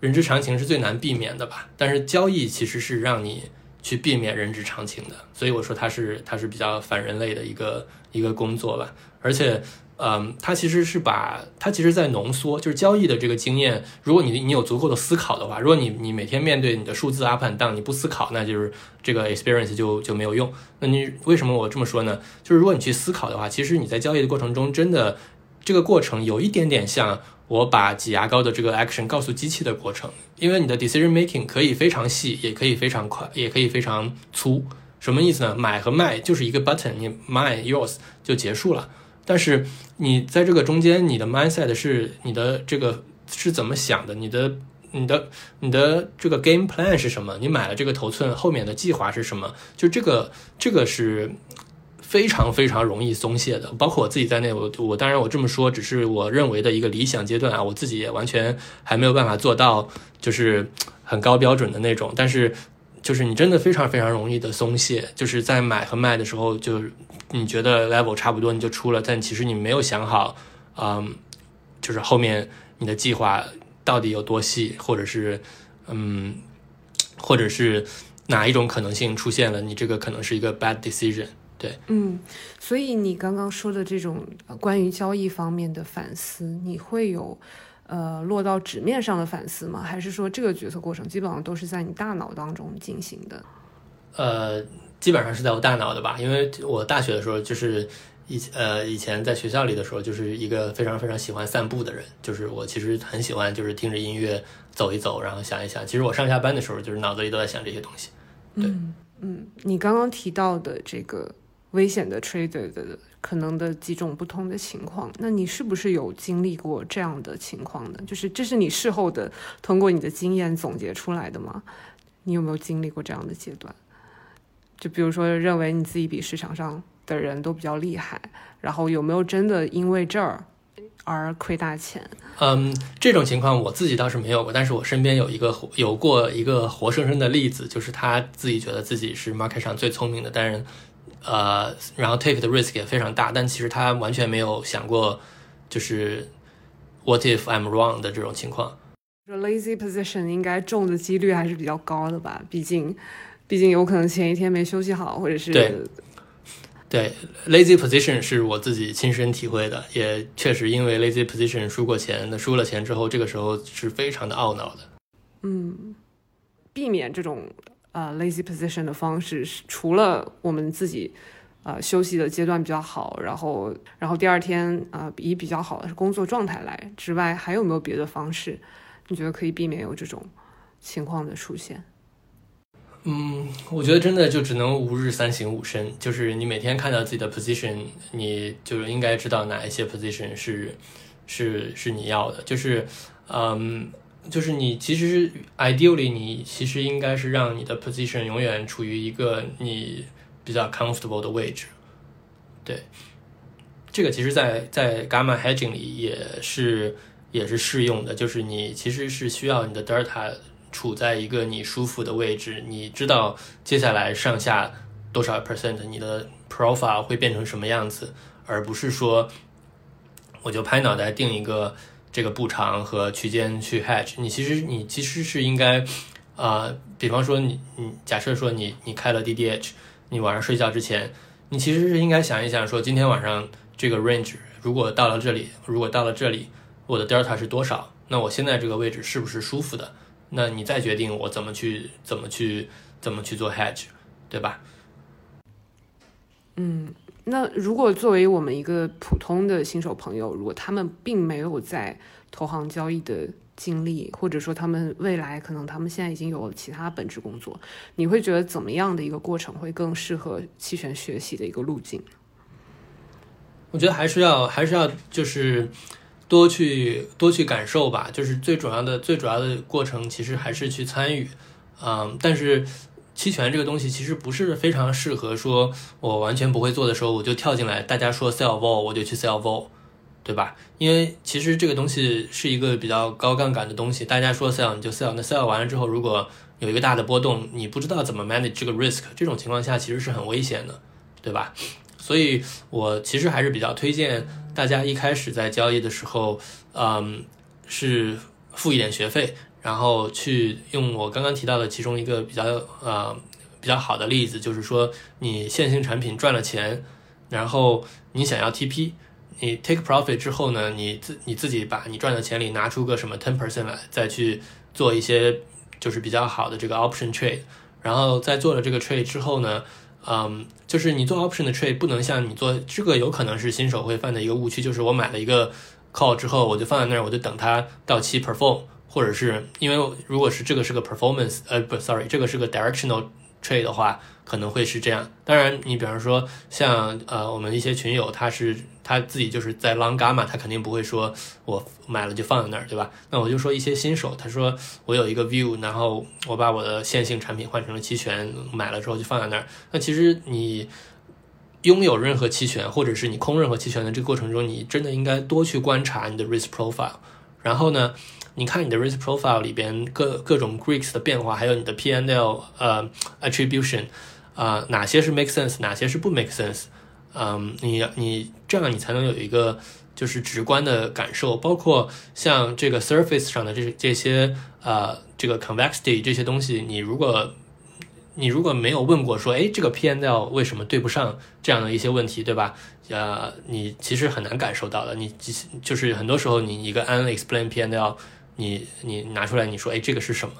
人之常情是最难避免的吧？但是交易其实是让你去避免人之常情的，所以我说它是它是比较反人类的一个一个工作吧，而且。嗯，它其实是把它其实，在浓缩，就是交易的这个经验。如果你你有足够的思考的话，如果你你每天面对你的数字 up and down，你不思考，那就是这个 experience 就就没有用。那你为什么我这么说呢？就是如果你去思考的话，其实你在交易的过程中，真的这个过程有一点点像我把挤牙膏的这个 action 告诉机器的过程，因为你的 decision making 可以非常细，也可以非常快，也可以非常粗。什么意思呢？买和卖就是一个 button，你 mine yours 就结束了。但是你在这个中间，你的 mindset 是你的这个是怎么想的？你的、你的、你的这个 game plan 是什么？你买了这个头寸后面的计划是什么？就这个，这个是非常非常容易松懈的。包括我自己在内，我我当然我这么说，只是我认为的一个理想阶段啊，我自己也完全还没有办法做到，就是很高标准的那种。但是。就是你真的非常非常容易的松懈，就是在买和卖的时候，就你觉得 level 差不多你就出了，但其实你没有想好，嗯，就是后面你的计划到底有多细，或者是嗯，或者是哪一种可能性出现了，你这个可能是一个 bad decision，对，嗯，所以你刚刚说的这种关于交易方面的反思，你会有。呃，落到纸面上的反思吗？还是说这个决策过程基本上都是在你大脑当中进行的？呃，基本上是在我大脑的吧，因为我大学的时候就是以呃以前在学校里的时候就是一个非常非常喜欢散步的人，就是我其实很喜欢就是听着音乐走一走，然后想一想。其实我上下班的时候就是脑子里都在想这些东西。嗯嗯，你刚刚提到的这个危险的 trader 的。可能的几种不同的情况，那你是不是有经历过这样的情况呢？就是这是你事后的通过你的经验总结出来的吗？你有没有经历过这样的阶段？就比如说认为你自己比市场上的人都比较厉害，然后有没有真的因为这儿而亏大钱？嗯，这种情况我自己倒是没有过，但是我身边有一个有过一个活生生的例子，就是他自己觉得自己是 market 上最聪明的，但是。呃，然后 take 的 risk 也非常大，但其实他完全没有想过，就是 what if I'm wrong 的这种情况。说 lazy position 应该中的几率还是比较高的吧？毕竟，毕竟有可能前一天没休息好，或者是对对 lazy position 是我自己亲身体会的，也确实因为 lazy position 输过钱，那输了钱之后，这个时候是非常的懊恼的。嗯，避免这种。呃，lazy position 的方式是除了我们自己，呃，休息的阶段比较好，然后，然后第二天啊，以比较好的工作状态来之外，还有没有别的方式？你觉得可以避免有这种情况的出现？嗯，我觉得真的就只能吾日三省吾身，就是你每天看到自己的 position，你就应该知道哪一些 position 是是是你要的，就是嗯。就是你其实 ideally 你其实应该是让你的 position 永远处于一个你比较 comfortable 的位置，对，这个其实，在在 gamma hedging 里也是也是适用的，就是你其实是需要你的 delta 处在一个你舒服的位置，你知道接下来上下多少 percent 你的 profile 会变成什么样子，而不是说我就拍脑袋定一个。这个步长和区间去 hedge，你其实你其实是应该，啊，比方说你你假设说你你开了 DDH，你晚上睡觉之前，你其实是应该想一想说今天晚上这个 range 如果到了这里，如果到了这里，我的 delta 是多少？那我现在这个位置是不是舒服的？那你再决定我怎么去怎么去怎么去做 hedge，对吧？嗯。那如果作为我们一个普通的新手朋友，如果他们并没有在投行交易的经历，或者说他们未来可能他们现在已经有其他本职工作，你会觉得怎么样的一个过程会更适合期权学习的一个路径？我觉得还是要还是要就是多去多去感受吧，就是最主要的最主要的过程其实还是去参与，嗯，但是。期权这个东西其实不是非常适合说，我完全不会做的时候，我就跳进来，大家说 sell vol，我就去 sell vol，对吧？因为其实这个东西是一个比较高杠杆的东西，大家说 sell 你就 sell，那 sell 完了之后，如果有一个大的波动，你不知道怎么 manage 这个 risk，这种情况下其实是很危险的，对吧？所以我其实还是比较推荐大家一开始在交易的时候，嗯，是付一点学费，然后去用我刚刚提到的其中一个比较呃比较好的例子，就是说你线性产品赚了钱，然后你想要 TP，你 take profit 之后呢，你自你自己把你赚的钱里拿出个什么 ten percent 来，再去做一些就是比较好的这个 option trade，然后在做了这个 trade 之后呢。嗯，就是你做 option 的 trade 不能像你做这个，有可能是新手会犯的一个误区，就是我买了一个 call 之后，我就放在那儿，我就等它到期 perform，或者是因为如果是这个是个 performance，呃不，sorry，这个是个 directional。trade 的话可能会是这样，当然你比方说像呃我们一些群友，他是他自己就是在 long gamma，他肯定不会说我买了就放在那儿，对吧？那我就说一些新手，他说我有一个 view，然后我把我的线性产品换成了期权，买了之后就放在那儿。那其实你拥有任何期权，或者是你空任何期权的这个过程中，你真的应该多去观察你的 risk profile，然后呢？你看你的 risk profile 里边各各种 Greeks 的变化，还有你的 PNL，呃 attribution 啊，哪些是 make sense，哪些是不 make sense，嗯，你你这样你才能有一个就是直观的感受，包括像这个 surface 上的这这些呃这个 convexity 这些东西，你如果你如果没有问过说，哎，这个 PNL 为什么对不上这样的一些问题，对吧？呃，你其实很难感受到的，你其就是很多时候你一个 unexplained PNL。你你拿出来，你说，哎，这个是什么？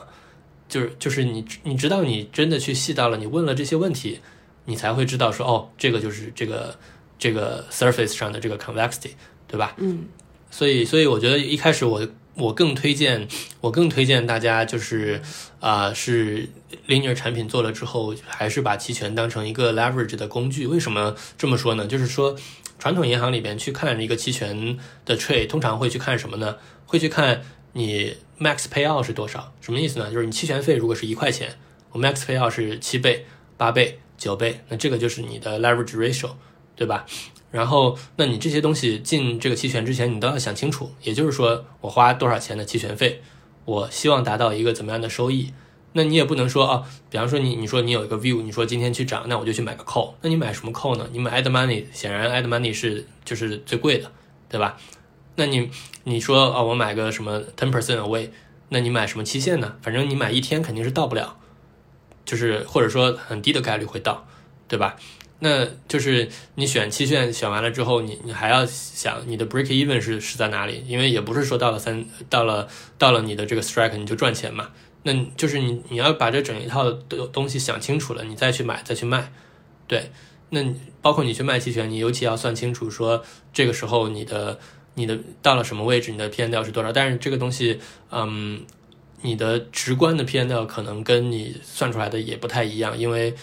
就是就是你你知道，你真的去细到了，你问了这些问题，你才会知道说，哦，这个就是这个这个 surface 上的这个 convexity，对吧？嗯。所以所以我觉得一开始我我更推荐我更推荐大家就是啊是 linear 产品做了之后，还是把期权当成一个 leverage 的工具。为什么这么说呢？就是说传统银行里边去看一个期权的 trade，通常会去看什么呢？会去看。你 max payout 是多少？什么意思呢？就是你期权费如果是一块钱，我 max payout 是七倍、八倍、九倍，那这个就是你的 leverage ratio，对吧？然后，那你这些东西进这个期权之前，你都要想清楚。也就是说，我花多少钱的期权费，我希望达到一个怎么样的收益？那你也不能说啊，比方说你你说你有一个 view，你说今天去涨，那我就去买个 call。那你买什么 call 呢？你买 add money，显然 add money 是就是最贵的，对吧？那你你说啊，我买个什么 ten percent away，那你买什么期限呢？反正你买一天肯定是到不了，就是或者说很低的概率会到，对吧？那就是你选期限选完了之后，你你还要想你的 break even 是是在哪里？因为也不是说到了三到了到了你的这个 strike 你就赚钱嘛。那就是你你要把这整一套的东西想清楚了，你再去买再去卖，对。那包括你去卖期权，你尤其要算清楚说这个时候你的。你的到了什么位置，你的 P N L 是多少？但是这个东西，嗯，你的直观的 P N L 可能跟你算出来的也不太一样。因为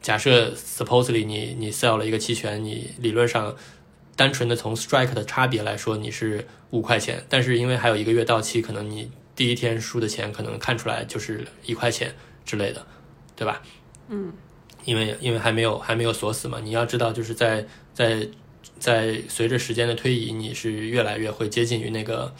假设 supposedly 你你 sell 了一个期权，你理论上单纯的从 strike 的差别来说，你是五块钱，但是因为还有一个月到期，可能你第一天输的钱可能看出来就是一块钱之类的，对吧？嗯，因为因为还没有还没有锁死嘛，你要知道就是在在。在随着时间的推移，你是越来越会接近于那个，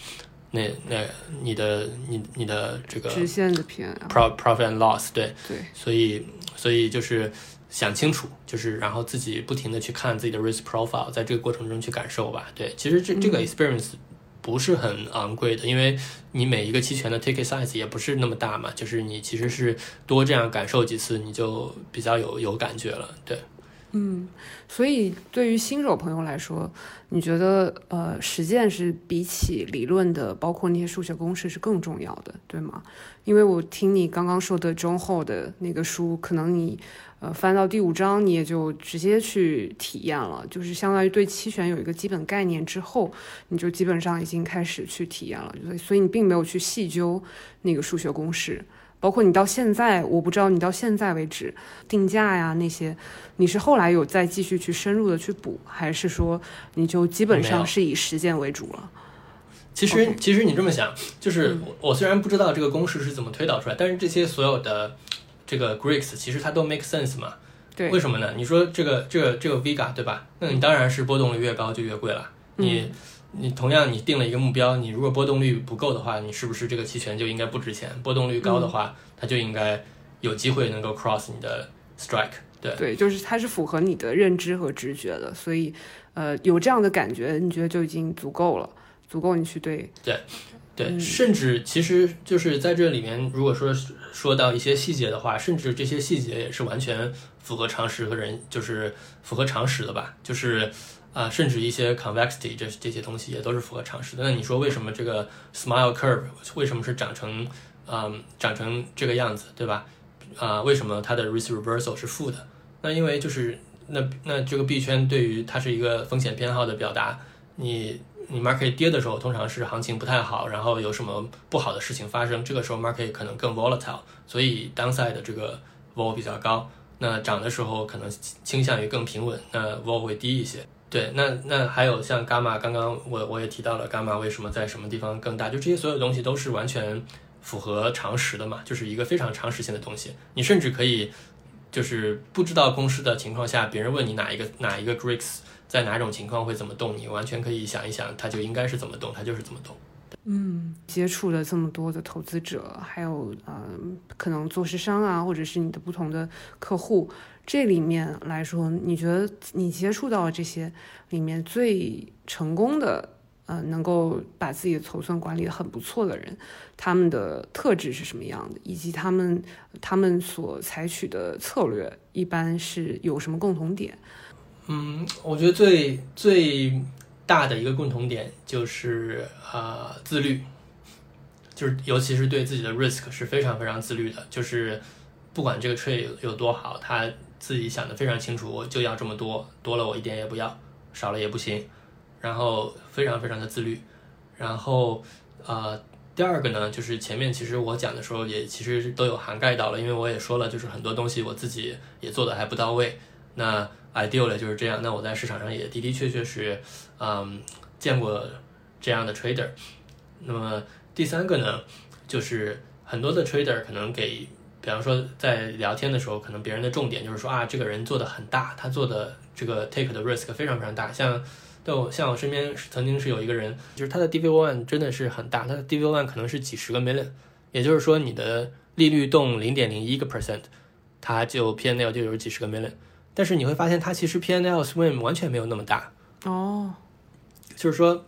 那那你的你你的这个直线的偏 profit profit and loss 对对，所以所以就是想清楚，就是然后自己不停的去看自己的 risk profile，在这个过程中去感受吧。对，其实这这个 experience 不是很昂贵的，因为你每一个期权的 ticket size 也不是那么大嘛，就是你其实是多这样感受几次，你就比较有有感觉了。对。嗯，所以对于新手朋友来说，你觉得呃，实践是比起理论的，包括那些数学公式是更重要的，对吗？因为我听你刚刚说的中后的那个书，可能你呃翻到第五章，你也就直接去体验了，就是相当于对期权有一个基本概念之后，你就基本上已经开始去体验了，所以你并没有去细究那个数学公式。包括你到现在，我不知道你到现在为止定价呀那些，你是后来有再继续去深入的去补，还是说你就基本上是以实践为主了？其实，其实你这么想，就是我虽然不知道这个公式是怎么推导出来，但是这些所有的这个 Greeks 其实它都 make sense 嘛？对，为什么呢？你说这个这个这个 Vega 对吧？那你当然是波动率越高就越贵了。你你同样你定了一个目标，你如果波动率不够的话，你是不是这个期权就应该不值钱？波动率高的话，它就应该有机会能够 cross 你的 strike。对对，就是它是符合你的认知和直觉的，所以呃有这样的感觉，你觉得就已经足够了，足够你去对对对，甚至其实就是在这里面，如果说说到一些细节的话，甚至这些细节也是完全符合常识和人，就是符合常识的吧，就是啊，甚至一些 convexity 这这些东西也都是符合常识的。那你说为什么这个 smile curve 为什么是长成嗯长成这个样子，对吧？啊，为什么它的 risk reversal 是负的？那因为就是那那这个币圈对于它是一个风险偏好的表达。你你 market 跌的时候，通常是行情不太好，然后有什么不好的事情发生，这个时候 market 可能更 volatile，所以 downside 的这个 vol 比较高。那涨的时候可能倾向于更平稳，那 vol 会低一些。对，那那还有像伽马，刚刚我我也提到了伽马为什么在什么地方更大，就这些所有东西都是完全。符合常识的嘛，就是一个非常常识性的东西。你甚至可以，就是不知道公式的情况下，别人问你哪一个哪一个 Greeks 在哪种情况会怎么动，你完全可以想一想，它就应该是怎么动，它就是怎么动。嗯，接触了这么多的投资者，还有呃，可能做市商啊，或者是你的不同的客户，这里面来说，你觉得你接触到这些里面最成功的？呃，能够把自己的筹算管理的很不错的人，他们的特质是什么样的，以及他们他们所采取的策略一般是有什么共同点？嗯，我觉得最最大的一个共同点就是啊自律，就是尤其是对自己的 risk 是非常非常自律的，就是不管这个 trade 有多好，他自己想的非常清楚，我就要这么多，多了我一点也不要，少了也不行。然后非常非常的自律，然后呃，第二个呢，就是前面其实我讲的时候也其实都有涵盖到了，因为我也说了，就是很多东西我自己也做的还不到位。那 ideal 就是这样，那我在市场上也的的确确是嗯见过这样的 trader。那么第三个呢，就是很多的 trader 可能给，比方说在聊天的时候，可能别人的重点就是说啊，这个人做的很大，他做的这个 take 的 risk 非常非常大，像。就像我身边曾经是有一个人，就是他的 DV one 真的是很大，他的 DV one 可能是几十个 million，也就是说你的利率动零点零一个 percent，他就 PNL 就有几十个 million，但是你会发现他其实 PNL swing 完全没有那么大。哦，就是说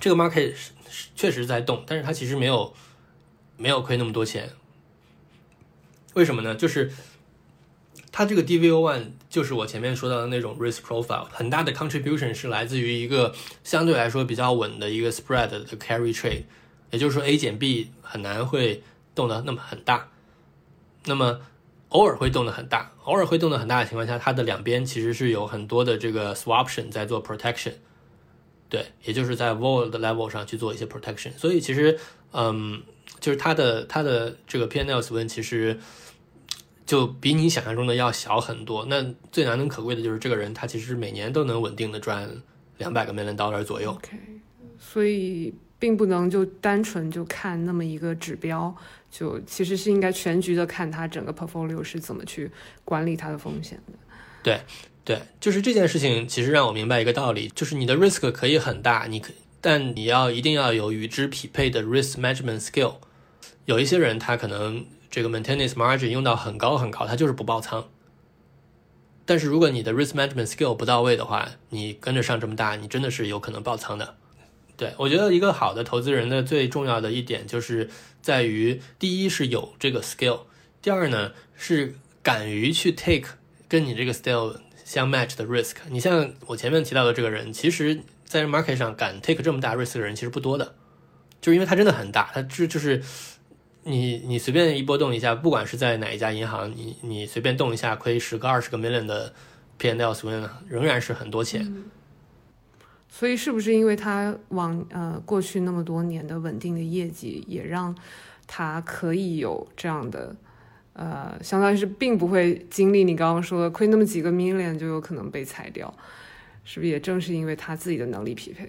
这个 market 确实在动，但是它其实没有没有亏那么多钱，为什么呢？就是它这个 DVO one 就是我前面说到的那种 risk profile，很大的 contribution 是来自于一个相对来说比较稳的一个 spread 的 carry trade，也就是说 A 减 B 很难会动的那么很大，那么偶尔会动的很大，偶尔会动的很大的情况下，它的两边其实是有很多的这个 swaption 在做 protection，对，也就是在 vol 的 level 上去做一些 protection，所以其实嗯，就是它的它的这个 PNL swing 其实。就比你想象中的要小很多。那最难能可贵的就是这个人，他其实每年都能稳定的赚两百个 million dollar 左右。OK，所以并不能就单纯就看那么一个指标，就其实是应该全局的看他整个 portfolio 是怎么去管理他的风险的。对对，就是这件事情其实让我明白一个道理，就是你的 risk 可以很大，你可但你要一定要有与之匹配的 risk management skill。有一些人他可能。这个 maintenance margin 用到很高很高，他就是不爆仓。但是如果你的 risk management skill 不到位的话，你跟着上这么大，你真的是有可能爆仓的。对我觉得一个好的投资人的最重要的一点就是在于，第一是有这个 skill，第二呢是敢于去 take 跟你这个 skill 相 match 的 risk。你像我前面提到的这个人，其实在 market 上敢 take 这么大 risk 的人其实不多的，就是因为他真的很大，他这就是。你你随便一波动一下，不管是在哪一家银行，你你随便动一下，亏十个二十个 million 的 P&L swing，仍然是很多钱。所以是不是因为他往呃过去那么多年的稳定的业绩，也让他可以有这样的呃，相当于是并不会经历你刚刚说的亏那么几个 million 就有可能被裁掉，是不是也正是因为他自己的能力匹配？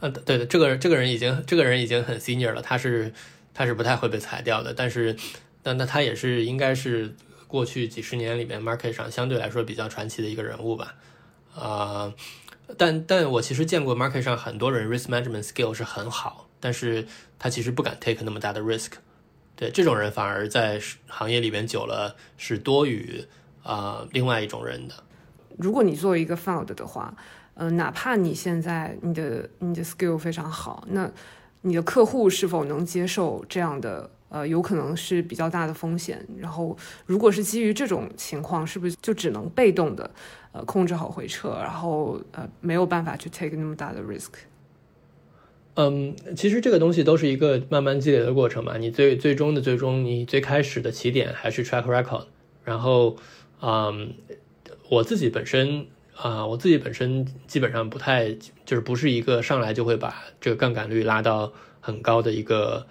呃，对的，这个这个人已经这个人已经很 senior 了，他是。他是不太会被裁掉的，但是，那那他也是应该是过去几十年里面 market 上相对来说比较传奇的一个人物吧，啊，但但我其实见过 market 上很多人 risk management skill 是很好，但是他其实不敢 take 那么大的 risk。对这种人反而在行业里边久了是多于啊另外一种人的。如果你作为一个 found 的话，呃，哪怕你现在你的你的 skill 非常好，那你的客户是否能接受这样的？呃，有可能是比较大的风险。然后，如果是基于这种情况，是不是就只能被动的呃控制好回撤，然后呃没有办法去 take 那么大的 risk？嗯，其实这个东西都是一个慢慢积累的过程嘛。你最最终的最终，你最开始的起点还是 track record。然后，嗯，我自己本身啊，我自己本身基本上不太就是不是一个上来就会把这个杠杆率拉到很高的一个。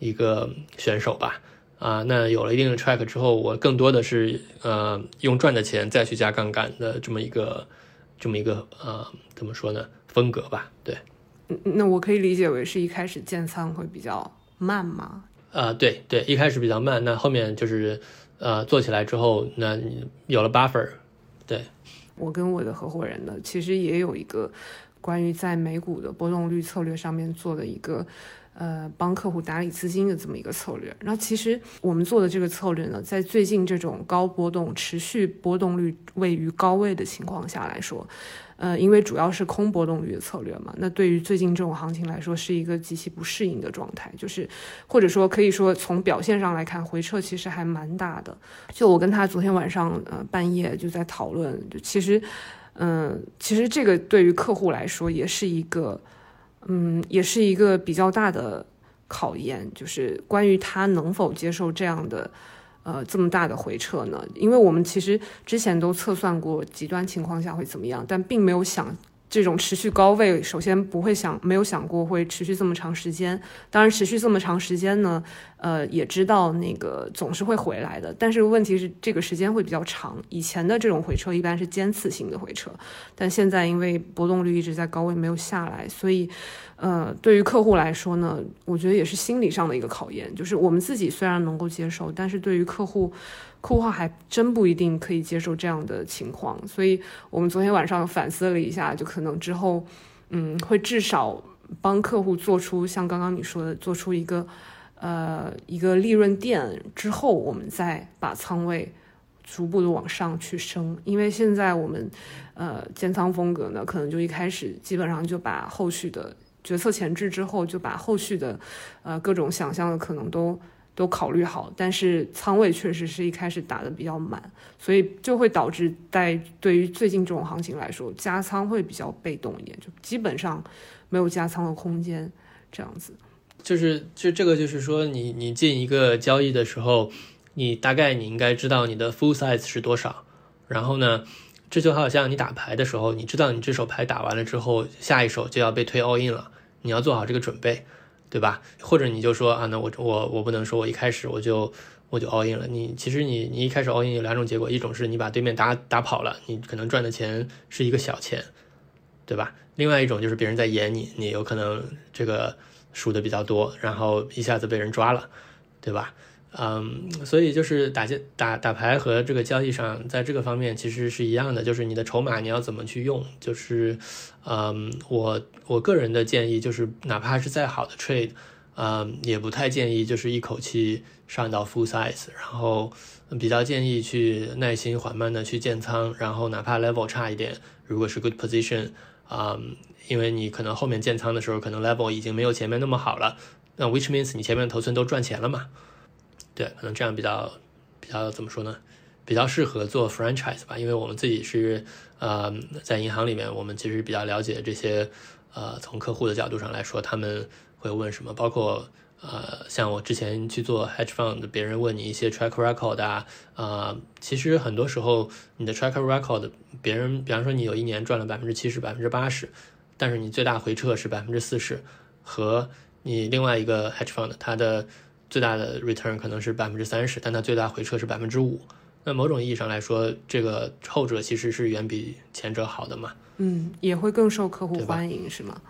一个选手吧，啊，那有了一定的 track 之后，我更多的是呃用赚的钱再去加杠杆的这么一个这么一个呃怎么说呢风格吧？对，那我可以理解为是一开始建仓会比较慢吗？啊，对对，一开始比较慢，那后面就是呃做起来之后，那有了 buffer。对，我跟我的合伙人呢，其实也有一个关于在美股的波动率策略上面做的一个。呃，帮客户打理资金的这么一个策略。然后，其实我们做的这个策略呢，在最近这种高波动、持续波动率位于高位的情况下来说，呃，因为主要是空波动率的策略嘛，那对于最近这种行情来说，是一个极其不适应的状态。就是，或者说可以说从表现上来看，回撤其实还蛮大的。就我跟他昨天晚上呃半夜就在讨论，就其实，嗯，其实这个对于客户来说也是一个。嗯，也是一个比较大的考验，就是关于他能否接受这样的，呃，这么大的回撤呢？因为我们其实之前都测算过极端情况下会怎么样，但并没有想。这种持续高位，首先不会想，没有想过会持续这么长时间。当然，持续这么长时间呢，呃，也知道那个总是会回来的。但是问题是，这个时间会比较长。以前的这种回撤一般是尖刺性的回撤，但现在因为波动率一直在高位没有下来，所以，呃，对于客户来说呢，我觉得也是心理上的一个考验。就是我们自己虽然能够接受，但是对于客户。客户还真不一定可以接受这样的情况，所以我们昨天晚上反思了一下，就可能之后，嗯，会至少帮客户做出像刚刚你说的，做出一个呃一个利润垫之后，我们再把仓位逐步的往上去升。因为现在我们呃建仓风格呢，可能就一开始基本上就把后续的决策前置之后，就把后续的呃各种想象的可能都。都考虑好，但是仓位确实是一开始打的比较满，所以就会导致在对于最近这种行情来说，加仓会比较被动一点，就基本上没有加仓的空间。这样子，就是就这个就是说，你你进一个交易的时候，你大概你应该知道你的 full size 是多少，然后呢，这就好像你打牌的时候，你知道你这手牌打完了之后，下一手就要被推 all in 了，你要做好这个准备。对吧？或者你就说啊，那我我我不能说我一开始我就我就 all in 了。你其实你你一开始 all in 有两种结果，一种是你把对面打打跑了，你可能赚的钱是一个小钱，对吧？另外一种就是别人在演你，你有可能这个输的比较多，然后一下子被人抓了，对吧？嗯，所以就是打架打打牌和这个交易上，在这个方面其实是一样的，就是你的筹码你要怎么去用，就是，嗯，我我个人的建议就是，哪怕是再好的 trade，嗯，也不太建议就是一口气上到 full size，然后比较建议去耐心缓慢的去建仓，然后哪怕 level 差一点，如果是 good position，啊，因为你可能后面建仓的时候，可能 level 已经没有前面那么好了，那 which means 你前面的头寸都赚钱了嘛。对，可能这样比较比较怎么说呢？比较适合做 franchise 吧，因为我们自己是呃在银行里面，我们其实比较了解这些呃从客户的角度上来说，他们会问什么，包括呃像我之前去做 hedge fund，别人问你一些 track record 啊，啊其实很多时候你的 track record，别人比方说你有一年赚了百分之七十、百分之八十，但是你最大回撤是百分之四十，和你另外一个 hedge fund 它的最大的 return 可能是百分之三十，但它最大回撤是百分之五。那某种意义上来说，这个后者其实是远比前者好的嘛？嗯，也会更受客户欢迎，是吗？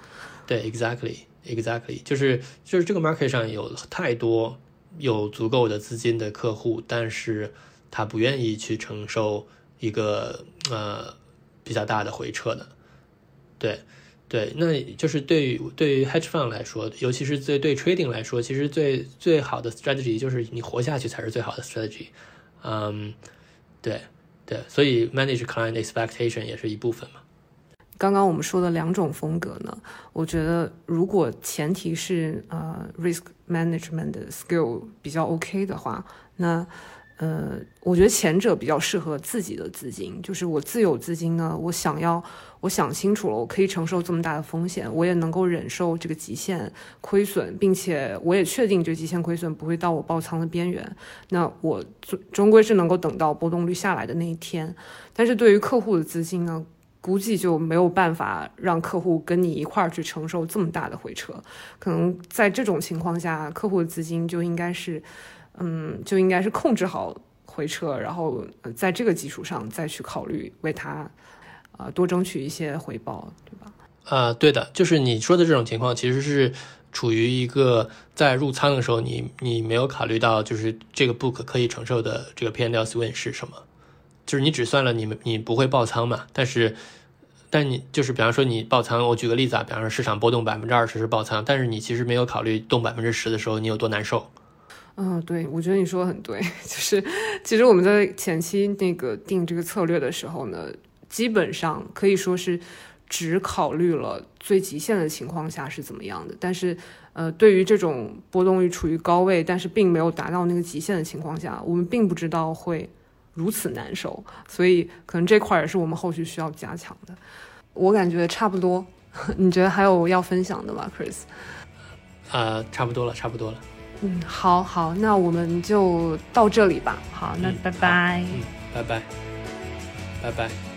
对，exactly，exactly，就是就是这个 market 上有太多有足够的资金的客户，但是他不愿意去承受一个呃比较大的回撤的。对，对，那就是对于对于 hedge fund 来说，尤其是对对 trading 来说，其实最最好的 strategy 就是你活下去才是最好的 strategy。嗯，对对，所以 manage client expectation 也是一部分嘛。刚刚我们说的两种风格呢，我觉得如果前提是呃 risk management 的 skill 比较 OK 的话，那呃，我觉得前者比较适合自己的资金，就是我自有资金呢，我想要我想清楚了，我可以承受这么大的风险，我也能够忍受这个极限亏损，并且我也确定这极限亏损不会到我爆仓的边缘，那我终终归是能够等到波动率下来的那一天。但是对于客户的资金呢？估计就没有办法让客户跟你一块儿去承受这么大的回撤，可能在这种情况下，客户的资金就应该是，嗯，就应该是控制好回撤，然后在这个基础上再去考虑为他，呃，多争取一些回报，对吧？啊，对的，就是你说的这种情况，其实是处于一个在入仓的时候，你你没有考虑到就是这个 book 可以承受的这个 P&L swing 是什么。就是你只算了你们你不会爆仓嘛？但是，但你就是比方说你爆仓，我举个例子啊，比方说市场波动百分之二十是爆仓，但是你其实没有考虑动百分之十的时候你有多难受。嗯，对，我觉得你说的很对，就是其实我们在前期那个定这个策略的时候呢，基本上可以说是只考虑了最极限的情况下是怎么样的，但是呃，对于这种波动率处于高位，但是并没有达到那个极限的情况下，我们并不知道会。如此难受，所以可能这块也是我们后续需要加强的。我感觉差不多，你觉得还有要分享的吗，Chris？呃，差不多了，差不多了。嗯，好好，那我们就到这里吧。好，那拜拜。嗯，拜拜，拜拜。